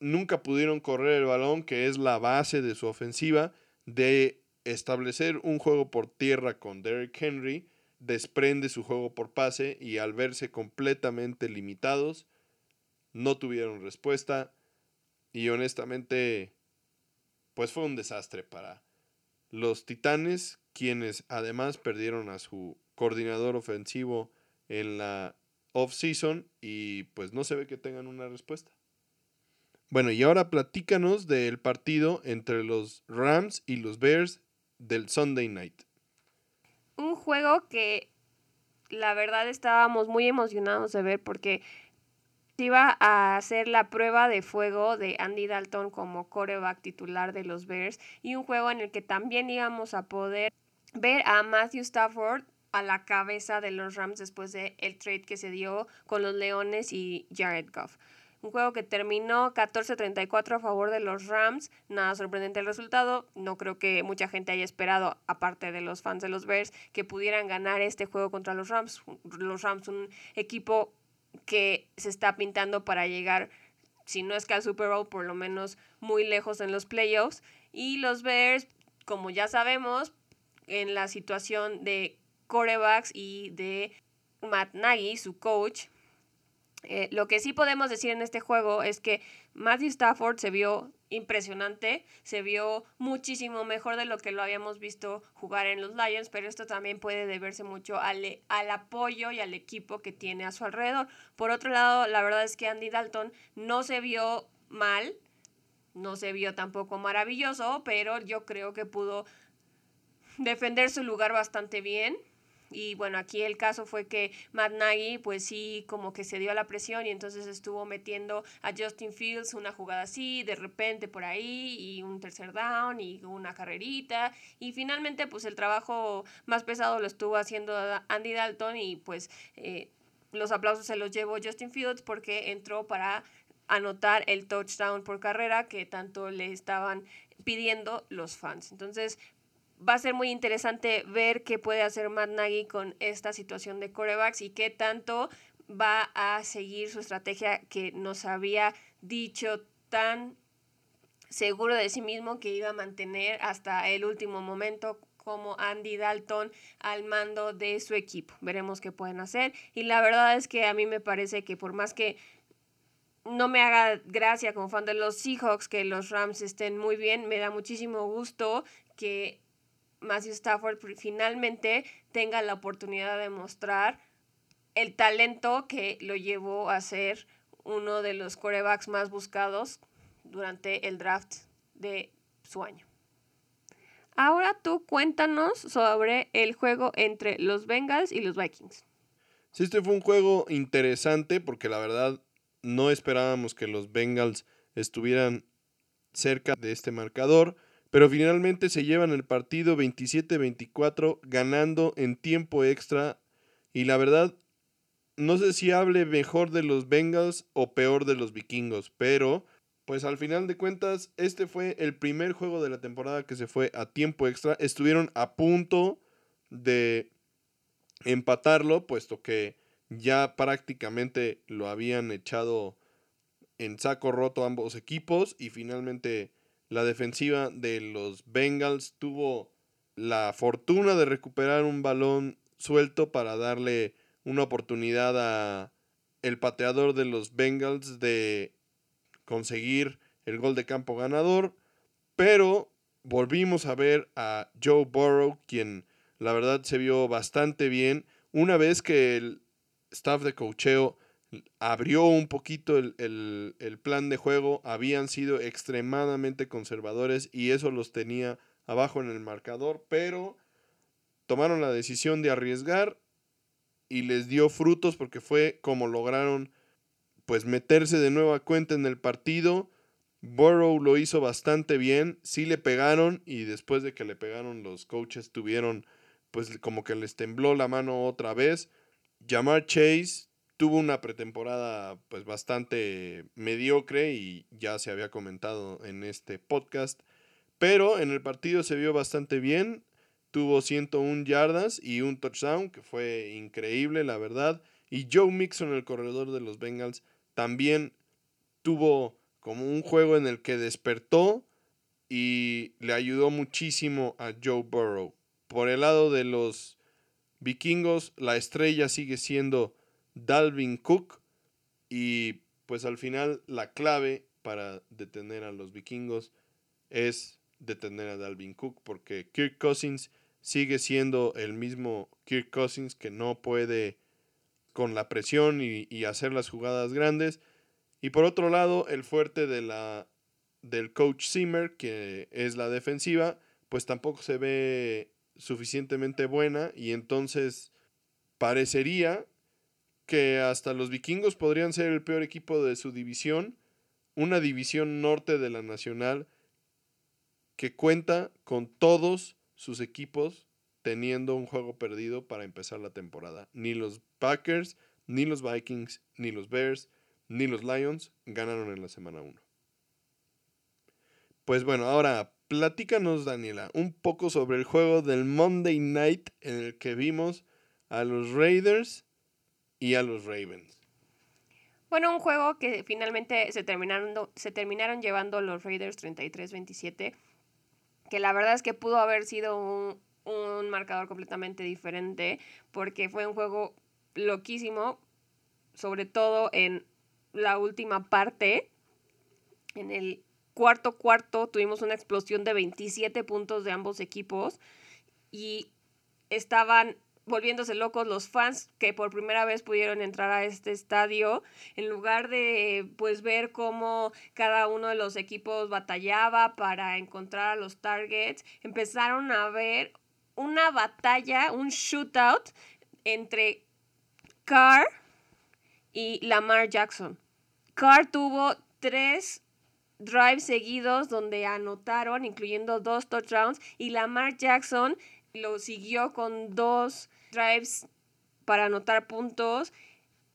Nunca pudieron correr el balón, que es la base de su ofensiva, de establecer un juego por tierra con Derrick Henry, desprende su juego por pase y al verse completamente limitados, no tuvieron respuesta y honestamente, pues fue un desastre para los Titanes, quienes además perdieron a su coordinador ofensivo en la off-season y pues no se ve que tengan una respuesta. Bueno, y ahora platícanos del partido entre los Rams y los Bears del Sunday Night. Un juego que la verdad estábamos muy emocionados de ver porque iba a hacer la prueba de fuego de Andy Dalton como coreback titular de los Bears y un juego en el que también íbamos a poder ver a Matthew Stafford a la cabeza de los Rams después del el trade que se dio con los Leones y Jared Goff. Un juego que terminó 14-34 a favor de los Rams. Nada sorprendente el resultado. No creo que mucha gente haya esperado, aparte de los fans de los Bears, que pudieran ganar este juego contra los Rams. Los Rams, un equipo que se está pintando para llegar, si no es que al Super Bowl, por lo menos muy lejos en los playoffs. Y los Bears, como ya sabemos, en la situación de corebacks y de Matt Nagy, su coach. Eh, lo que sí podemos decir en este juego es que Matthew Stafford se vio impresionante, se vio muchísimo mejor de lo que lo habíamos visto jugar en los Lions, pero esto también puede deberse mucho al, al apoyo y al equipo que tiene a su alrededor. Por otro lado, la verdad es que Andy Dalton no se vio mal, no se vio tampoco maravilloso, pero yo creo que pudo defender su lugar bastante bien. Y bueno, aquí el caso fue que Matt Nagy, pues sí, como que se dio a la presión y entonces estuvo metiendo a Justin Fields una jugada así, de repente por ahí, y un tercer down y una carrerita. Y finalmente, pues el trabajo más pesado lo estuvo haciendo Andy Dalton y pues... Eh, los aplausos se los llevó Justin Fields porque entró para anotar el touchdown por carrera que tanto le estaban pidiendo los fans. Entonces, va a ser muy interesante ver qué puede hacer Matt Nagy con esta situación de corebacks y qué tanto va a seguir su estrategia que nos había dicho tan seguro de sí mismo que iba a mantener hasta el último momento como Andy Dalton al mando de su equipo. Veremos qué pueden hacer. Y la verdad es que a mí me parece que por más que no me haga gracia como fan de los Seahawks que los Rams estén muy bien, me da muchísimo gusto que Matthew Stafford finalmente tenga la oportunidad de mostrar el talento que lo llevó a ser uno de los corebacks más buscados durante el draft de su año. Ahora tú cuéntanos sobre el juego entre los Bengals y los Vikings. Sí, este fue un juego interesante porque la verdad no esperábamos que los Bengals estuvieran cerca de este marcador, pero finalmente se llevan el partido 27-24 ganando en tiempo extra y la verdad no sé si hable mejor de los Bengals o peor de los vikingos, pero pues al final de cuentas, este fue el primer juego de la temporada que se fue a tiempo extra. Estuvieron a punto de empatarlo, puesto que ya prácticamente lo habían echado en saco roto ambos equipos y finalmente la defensiva de los Bengals tuvo la fortuna de recuperar un balón suelto para darle una oportunidad a el pateador de los Bengals de conseguir el gol de campo ganador, pero volvimos a ver a Joe Burrow, quien la verdad se vio bastante bien. Una vez que el staff de cocheo abrió un poquito el, el, plan de juego, habían sido extremadamente conservadores y eso los tenía abajo en el marcador, pero tomaron la decisión de arriesgar y les dio frutos porque fue como lograron pues meterse de nueva cuenta en el partido. Burrow lo hizo bastante bien, sí le pegaron y después de que le pegaron los coaches tuvieron pues como que les tembló la mano otra vez. Jamar Chase tuvo una pretemporada pues bastante mediocre y ya se había comentado en este podcast, pero en el partido se vio bastante bien, tuvo 101 yardas y un touchdown que fue increíble la verdad y Joe Mixon el corredor de los Bengals también tuvo como un juego en el que despertó y le ayudó muchísimo a Joe Burrow. Por el lado de los vikingos, la estrella sigue siendo Dalvin Cook y pues al final la clave para detener a los vikingos es detener a Dalvin Cook porque Kirk Cousins sigue siendo el mismo Kirk Cousins que no puede con la presión y, hacer las jugadas grandes. Y por otro lado, el fuerte de la, del coach Zimmer, que es la defensiva, pues tampoco se ve suficientemente buena y entonces parecería que hasta los vikingos podrían ser el peor equipo de su división, una división norte de la nacional que cuenta con todos sus equipos teniendo un juego perdido para empezar la temporada. Ni los Packers, ni los Vikings, ni los Bears, ni los Lions ganaron en la semana 1. Pues bueno, ahora platícanos Daniela un poco sobre el juego del Monday Night en el que vimos a los Raiders y a los Ravens. Bueno, un juego que finalmente se terminaron, se terminaron llevando los Raiders 33-27, que la verdad es que pudo haber sido un, un marcador completamente diferente porque fue un juego loquísimo, sobre todo en la última parte. En el cuarto cuarto tuvimos una explosión de 27 puntos de ambos equipos y estaban volviéndose locos los fans que por primera vez pudieron entrar a este estadio en lugar de pues ver cómo cada uno de los equipos batallaba para encontrar a los targets empezaron a ver una batalla, un shootout entre Carr y Lamar Jackson. Carr tuvo tres drives seguidos donde anotaron, incluyendo dos touchdowns, y Lamar Jackson lo siguió con dos drives para anotar puntos.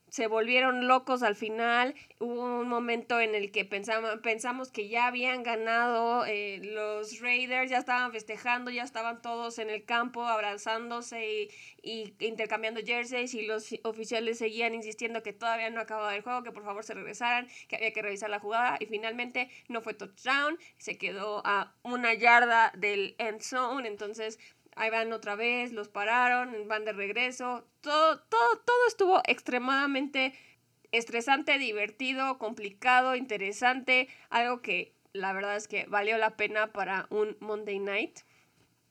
se volvieron locos al final. Hubo un momento en el que pensamos, pensamos que ya habían ganado. Eh, los Raiders ya estaban festejando, ya estaban todos en el campo abrazándose y, intercambiando jerseys. Y los oficiales seguían insistiendo que todavía no acababa el juego, que por favor se regresaran, que había que revisar la jugada. Y finalmente no fue touchdown, se quedó a una yarda del end zone. Entonces ahí van otra vez, los pararon, van de regreso. Todo, todo, todo estuvo extremadamente estresante, divertido, complicado, interesante, algo que la verdad es que valió la pena para un Monday Night.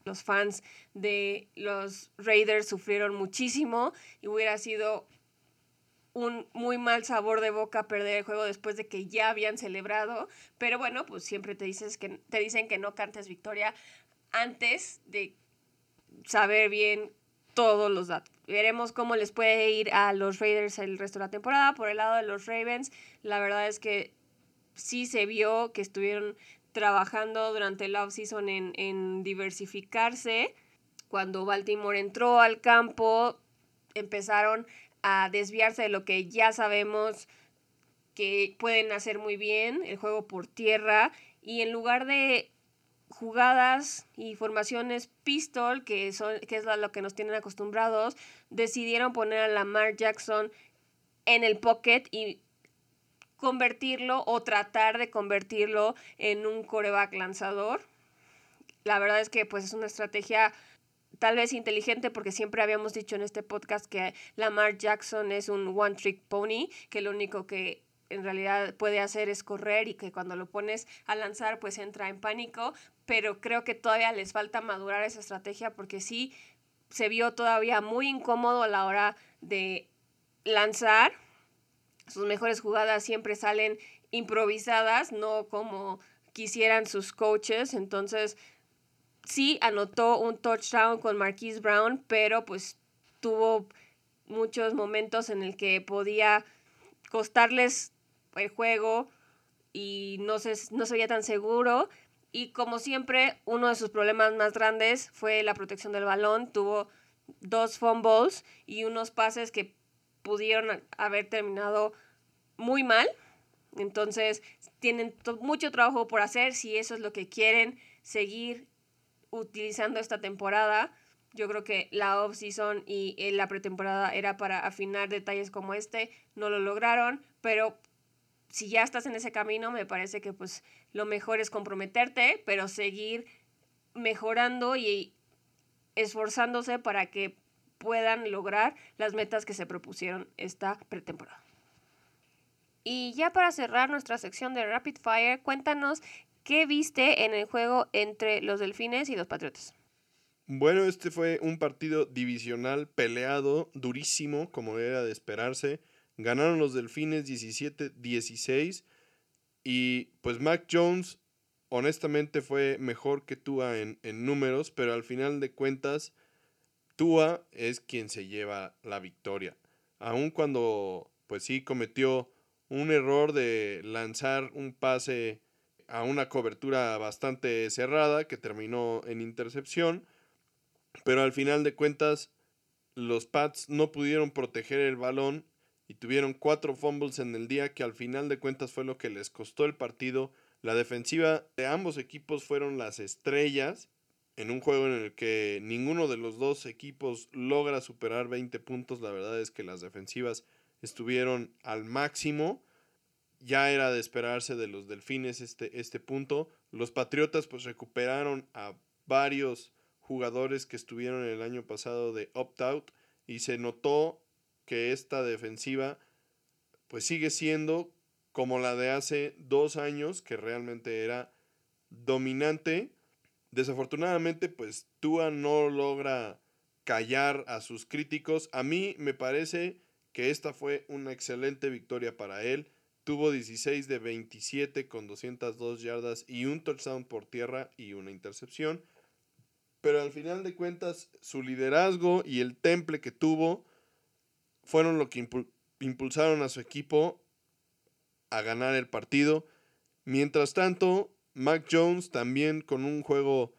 Los fans de los Raiders sufrieron muchísimo y hubiera sido un muy mal sabor de boca perder el juego después de que ya habían celebrado, pero bueno, pues siempre te dices que te dicen que no cantes victoria antes de saber bien todos los datos. Veremos cómo les puede ir a los Raiders el resto de la temporada. Por el lado de los Ravens, la verdad es que sí se vio que estuvieron trabajando durante la offseason en, en diversificarse. Cuando Baltimore entró al campo, empezaron a desviarse de lo que ya sabemos que pueden hacer muy bien, el juego por tierra, y en lugar de jugadas y formaciones pistol, que, son, que es lo que nos tienen acostumbrados, decidieron poner a Lamar Jackson en el pocket y convertirlo o tratar de convertirlo en un coreback lanzador. La verdad es que pues es una estrategia tal vez inteligente porque siempre habíamos dicho en este podcast que Lamar Jackson es un one trick pony, que lo único que en realidad puede hacer es correr y que cuando lo pones a lanzar pues entra en pánico, pero creo que todavía les falta madurar esa estrategia porque sí se vio todavía muy incómodo a la hora de lanzar. Sus mejores jugadas siempre salen improvisadas, no como quisieran sus coaches. Entonces, sí anotó un touchdown con Marquise Brown, pero pues tuvo muchos momentos en el que podía costarles el juego y no se, no se veía tan seguro. Y como siempre, uno de sus problemas más grandes fue la protección del balón. Tuvo dos fumbles y unos pases que pudieron haber terminado muy mal. Entonces, tienen mucho trabajo por hacer si eso es lo que quieren seguir utilizando esta temporada. Yo creo que la off-season y eh, la pretemporada era para afinar detalles como este. No lo lograron, pero si ya estás en ese camino, me parece que pues lo mejor es comprometerte, pero seguir mejorando y esforzándose para que puedan lograr las metas que se propusieron esta pretemporada. Y ya para cerrar nuestra sección de Rapid Fire, cuéntanos qué viste en el juego entre los Delfines y los Patriotas. Bueno, este fue un partido divisional peleado, durísimo, como era de esperarse. Ganaron los Delfines 17-16 y pues Mac Jones honestamente fue mejor que Tua en, en, números, pero al final de cuentas Tua es quien se lleva la victoria. Aun cuando pues sí cometió un error de lanzar un pase a una cobertura bastante cerrada que terminó en intercepción, pero al final de cuentas los Pats no pudieron proteger el balón y tuvieron cuatro fumbles en el día que al final de cuentas fue lo que les costó el partido. La defensiva de ambos equipos fueron las estrellas en un juego en el que ninguno de los dos equipos logra superar 20 puntos. La verdad es que las defensivas estuvieron al máximo. Ya era de esperarse de los delfines este, este punto. Los Patriotas pues recuperaron a varios jugadores que estuvieron el año pasado de opt-out y se notó que esta defensiva pues sigue siendo como la de hace dos años, que realmente era dominante. Desafortunadamente, pues Tua no logra callar a sus críticos. A mí me parece que esta fue una excelente victoria para él. Tuvo 16 de 27 con 202 yardas y un touchdown por tierra y una intercepción. Pero al final de cuentas, su liderazgo y el temple que tuvo fueron lo que impulsaron a su equipo a ganar el partido. Mientras tanto, Mac Jones también con un juego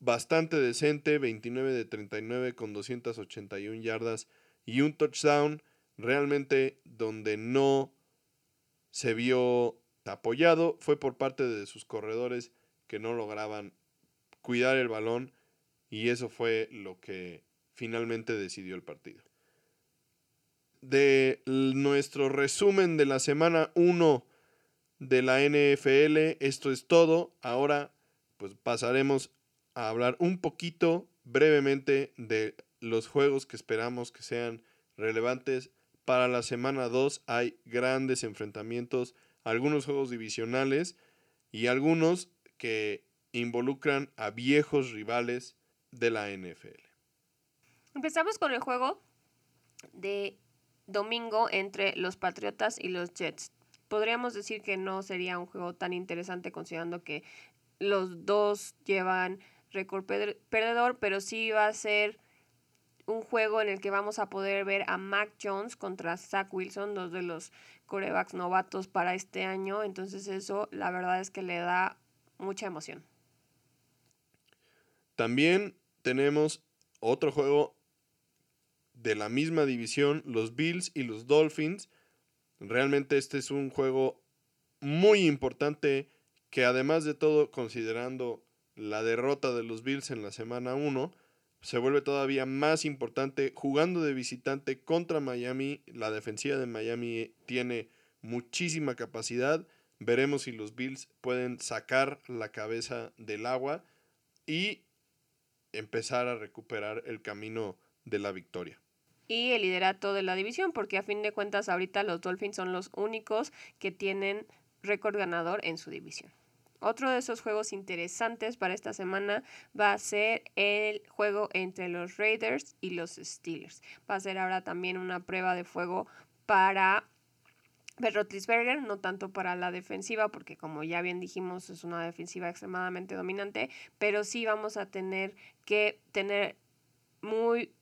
bastante decente, 29 de 39 con 281 yardas y un touchdown, realmente donde no se vio apoyado fue por parte de sus corredores que no lograban cuidar el balón y eso fue lo que finalmente decidió el partido. De nuestro resumen de la semana 1 de la NFL, esto es todo. Ahora pues pasaremos a hablar un poquito brevemente de los juegos que esperamos que sean relevantes. Para la semana 2 hay grandes enfrentamientos, algunos juegos divisionales y algunos que involucran a viejos rivales de la NFL. Empezamos con el juego de domingo entre los Patriotas y los Jets. Podríamos decir que no sería un juego tan interesante considerando que los dos llevan récord perdedor, pero sí va a ser un juego en el que vamos a poder ver a Mac Jones contra Zach Wilson, dos de los corebacks novatos para este año. Entonces eso la verdad es que le da mucha emoción. También tenemos otro juego de la misma división, los Bills y los Dolphins. Realmente este es un juego muy importante que además de todo, considerando la derrota de los Bills en la semana 1, se vuelve todavía más importante jugando de visitante contra Miami. La defensiva de Miami tiene muchísima capacidad. Veremos si los Bills pueden sacar la cabeza del agua y empezar a recuperar el camino de la victoria. Y el liderato de la división, porque a fin de cuentas ahorita los Dolphins son los únicos que tienen récord ganador en su división. Otro de esos juegos interesantes para esta semana va a ser el juego entre los Raiders y los Steelers. Va a ser ahora también una prueba de fuego para Rotlisberger, no tanto para la defensiva, porque como ya bien dijimos, es una defensiva extremadamente dominante, pero sí vamos a tener que tener muy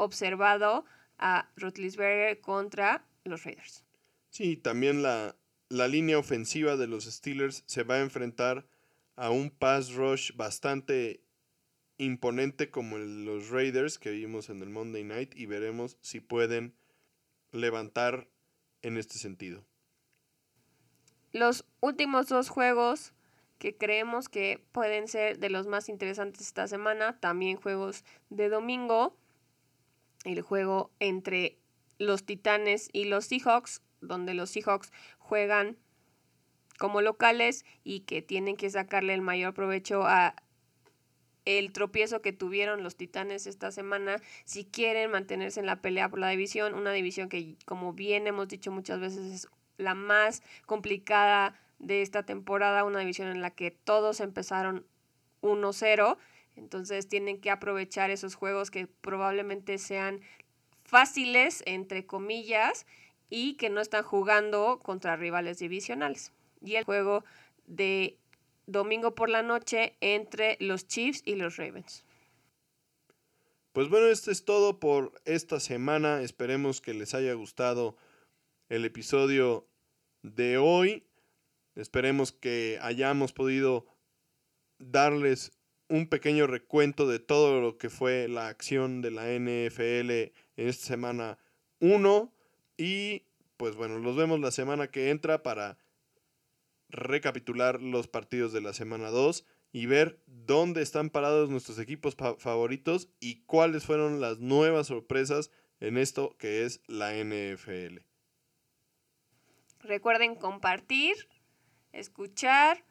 observado a Rotlisberger contra los Raiders. Sí, también la, la línea ofensiva de los Steelers se va a enfrentar a un pass rush bastante imponente como los Raiders que vimos en el Monday Night y veremos si pueden levantar en este sentido. Los últimos dos juegos que creemos que pueden ser de los más interesantes esta semana, también juegos de domingo, el juego entre los Titanes y los Seahawks, donde los Seahawks juegan como locales y que tienen que sacarle el mayor provecho a el tropiezo que tuvieron los Titanes esta semana si quieren mantenerse en la pelea por la división, una división que como bien hemos dicho muchas veces es la más complicada de esta temporada, una división en la que todos empezaron 1-0, entonces tienen que aprovechar esos juegos que probablemente sean fáciles, entre comillas, y que no están jugando contra rivales divisionales. Y el juego de domingo por la noche entre los Chiefs y los Ravens. Pues bueno, esto es todo por esta semana. Esperemos que les haya gustado el episodio de hoy. Esperemos que hayamos podido darles un pequeño recuento de todo lo que fue la acción de la NFL en esta semana 1. Y pues bueno, los vemos la semana que entra para recapitular los partidos de la semana 2 y ver dónde están parados nuestros equipos favoritos y cuáles fueron las nuevas sorpresas en esto que es la NFL. Recuerden compartir, escuchar,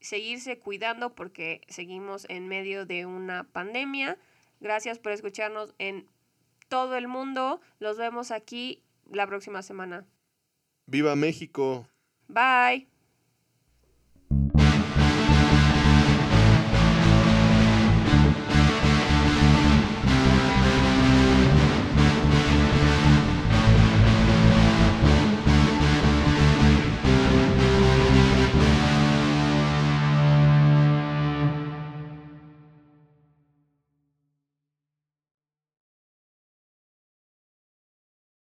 seguirse cuidando porque seguimos en medio de una pandemia. Gracias por escucharnos en todo el mundo. Los vemos aquí la próxima semana. ¡Viva México! Bye.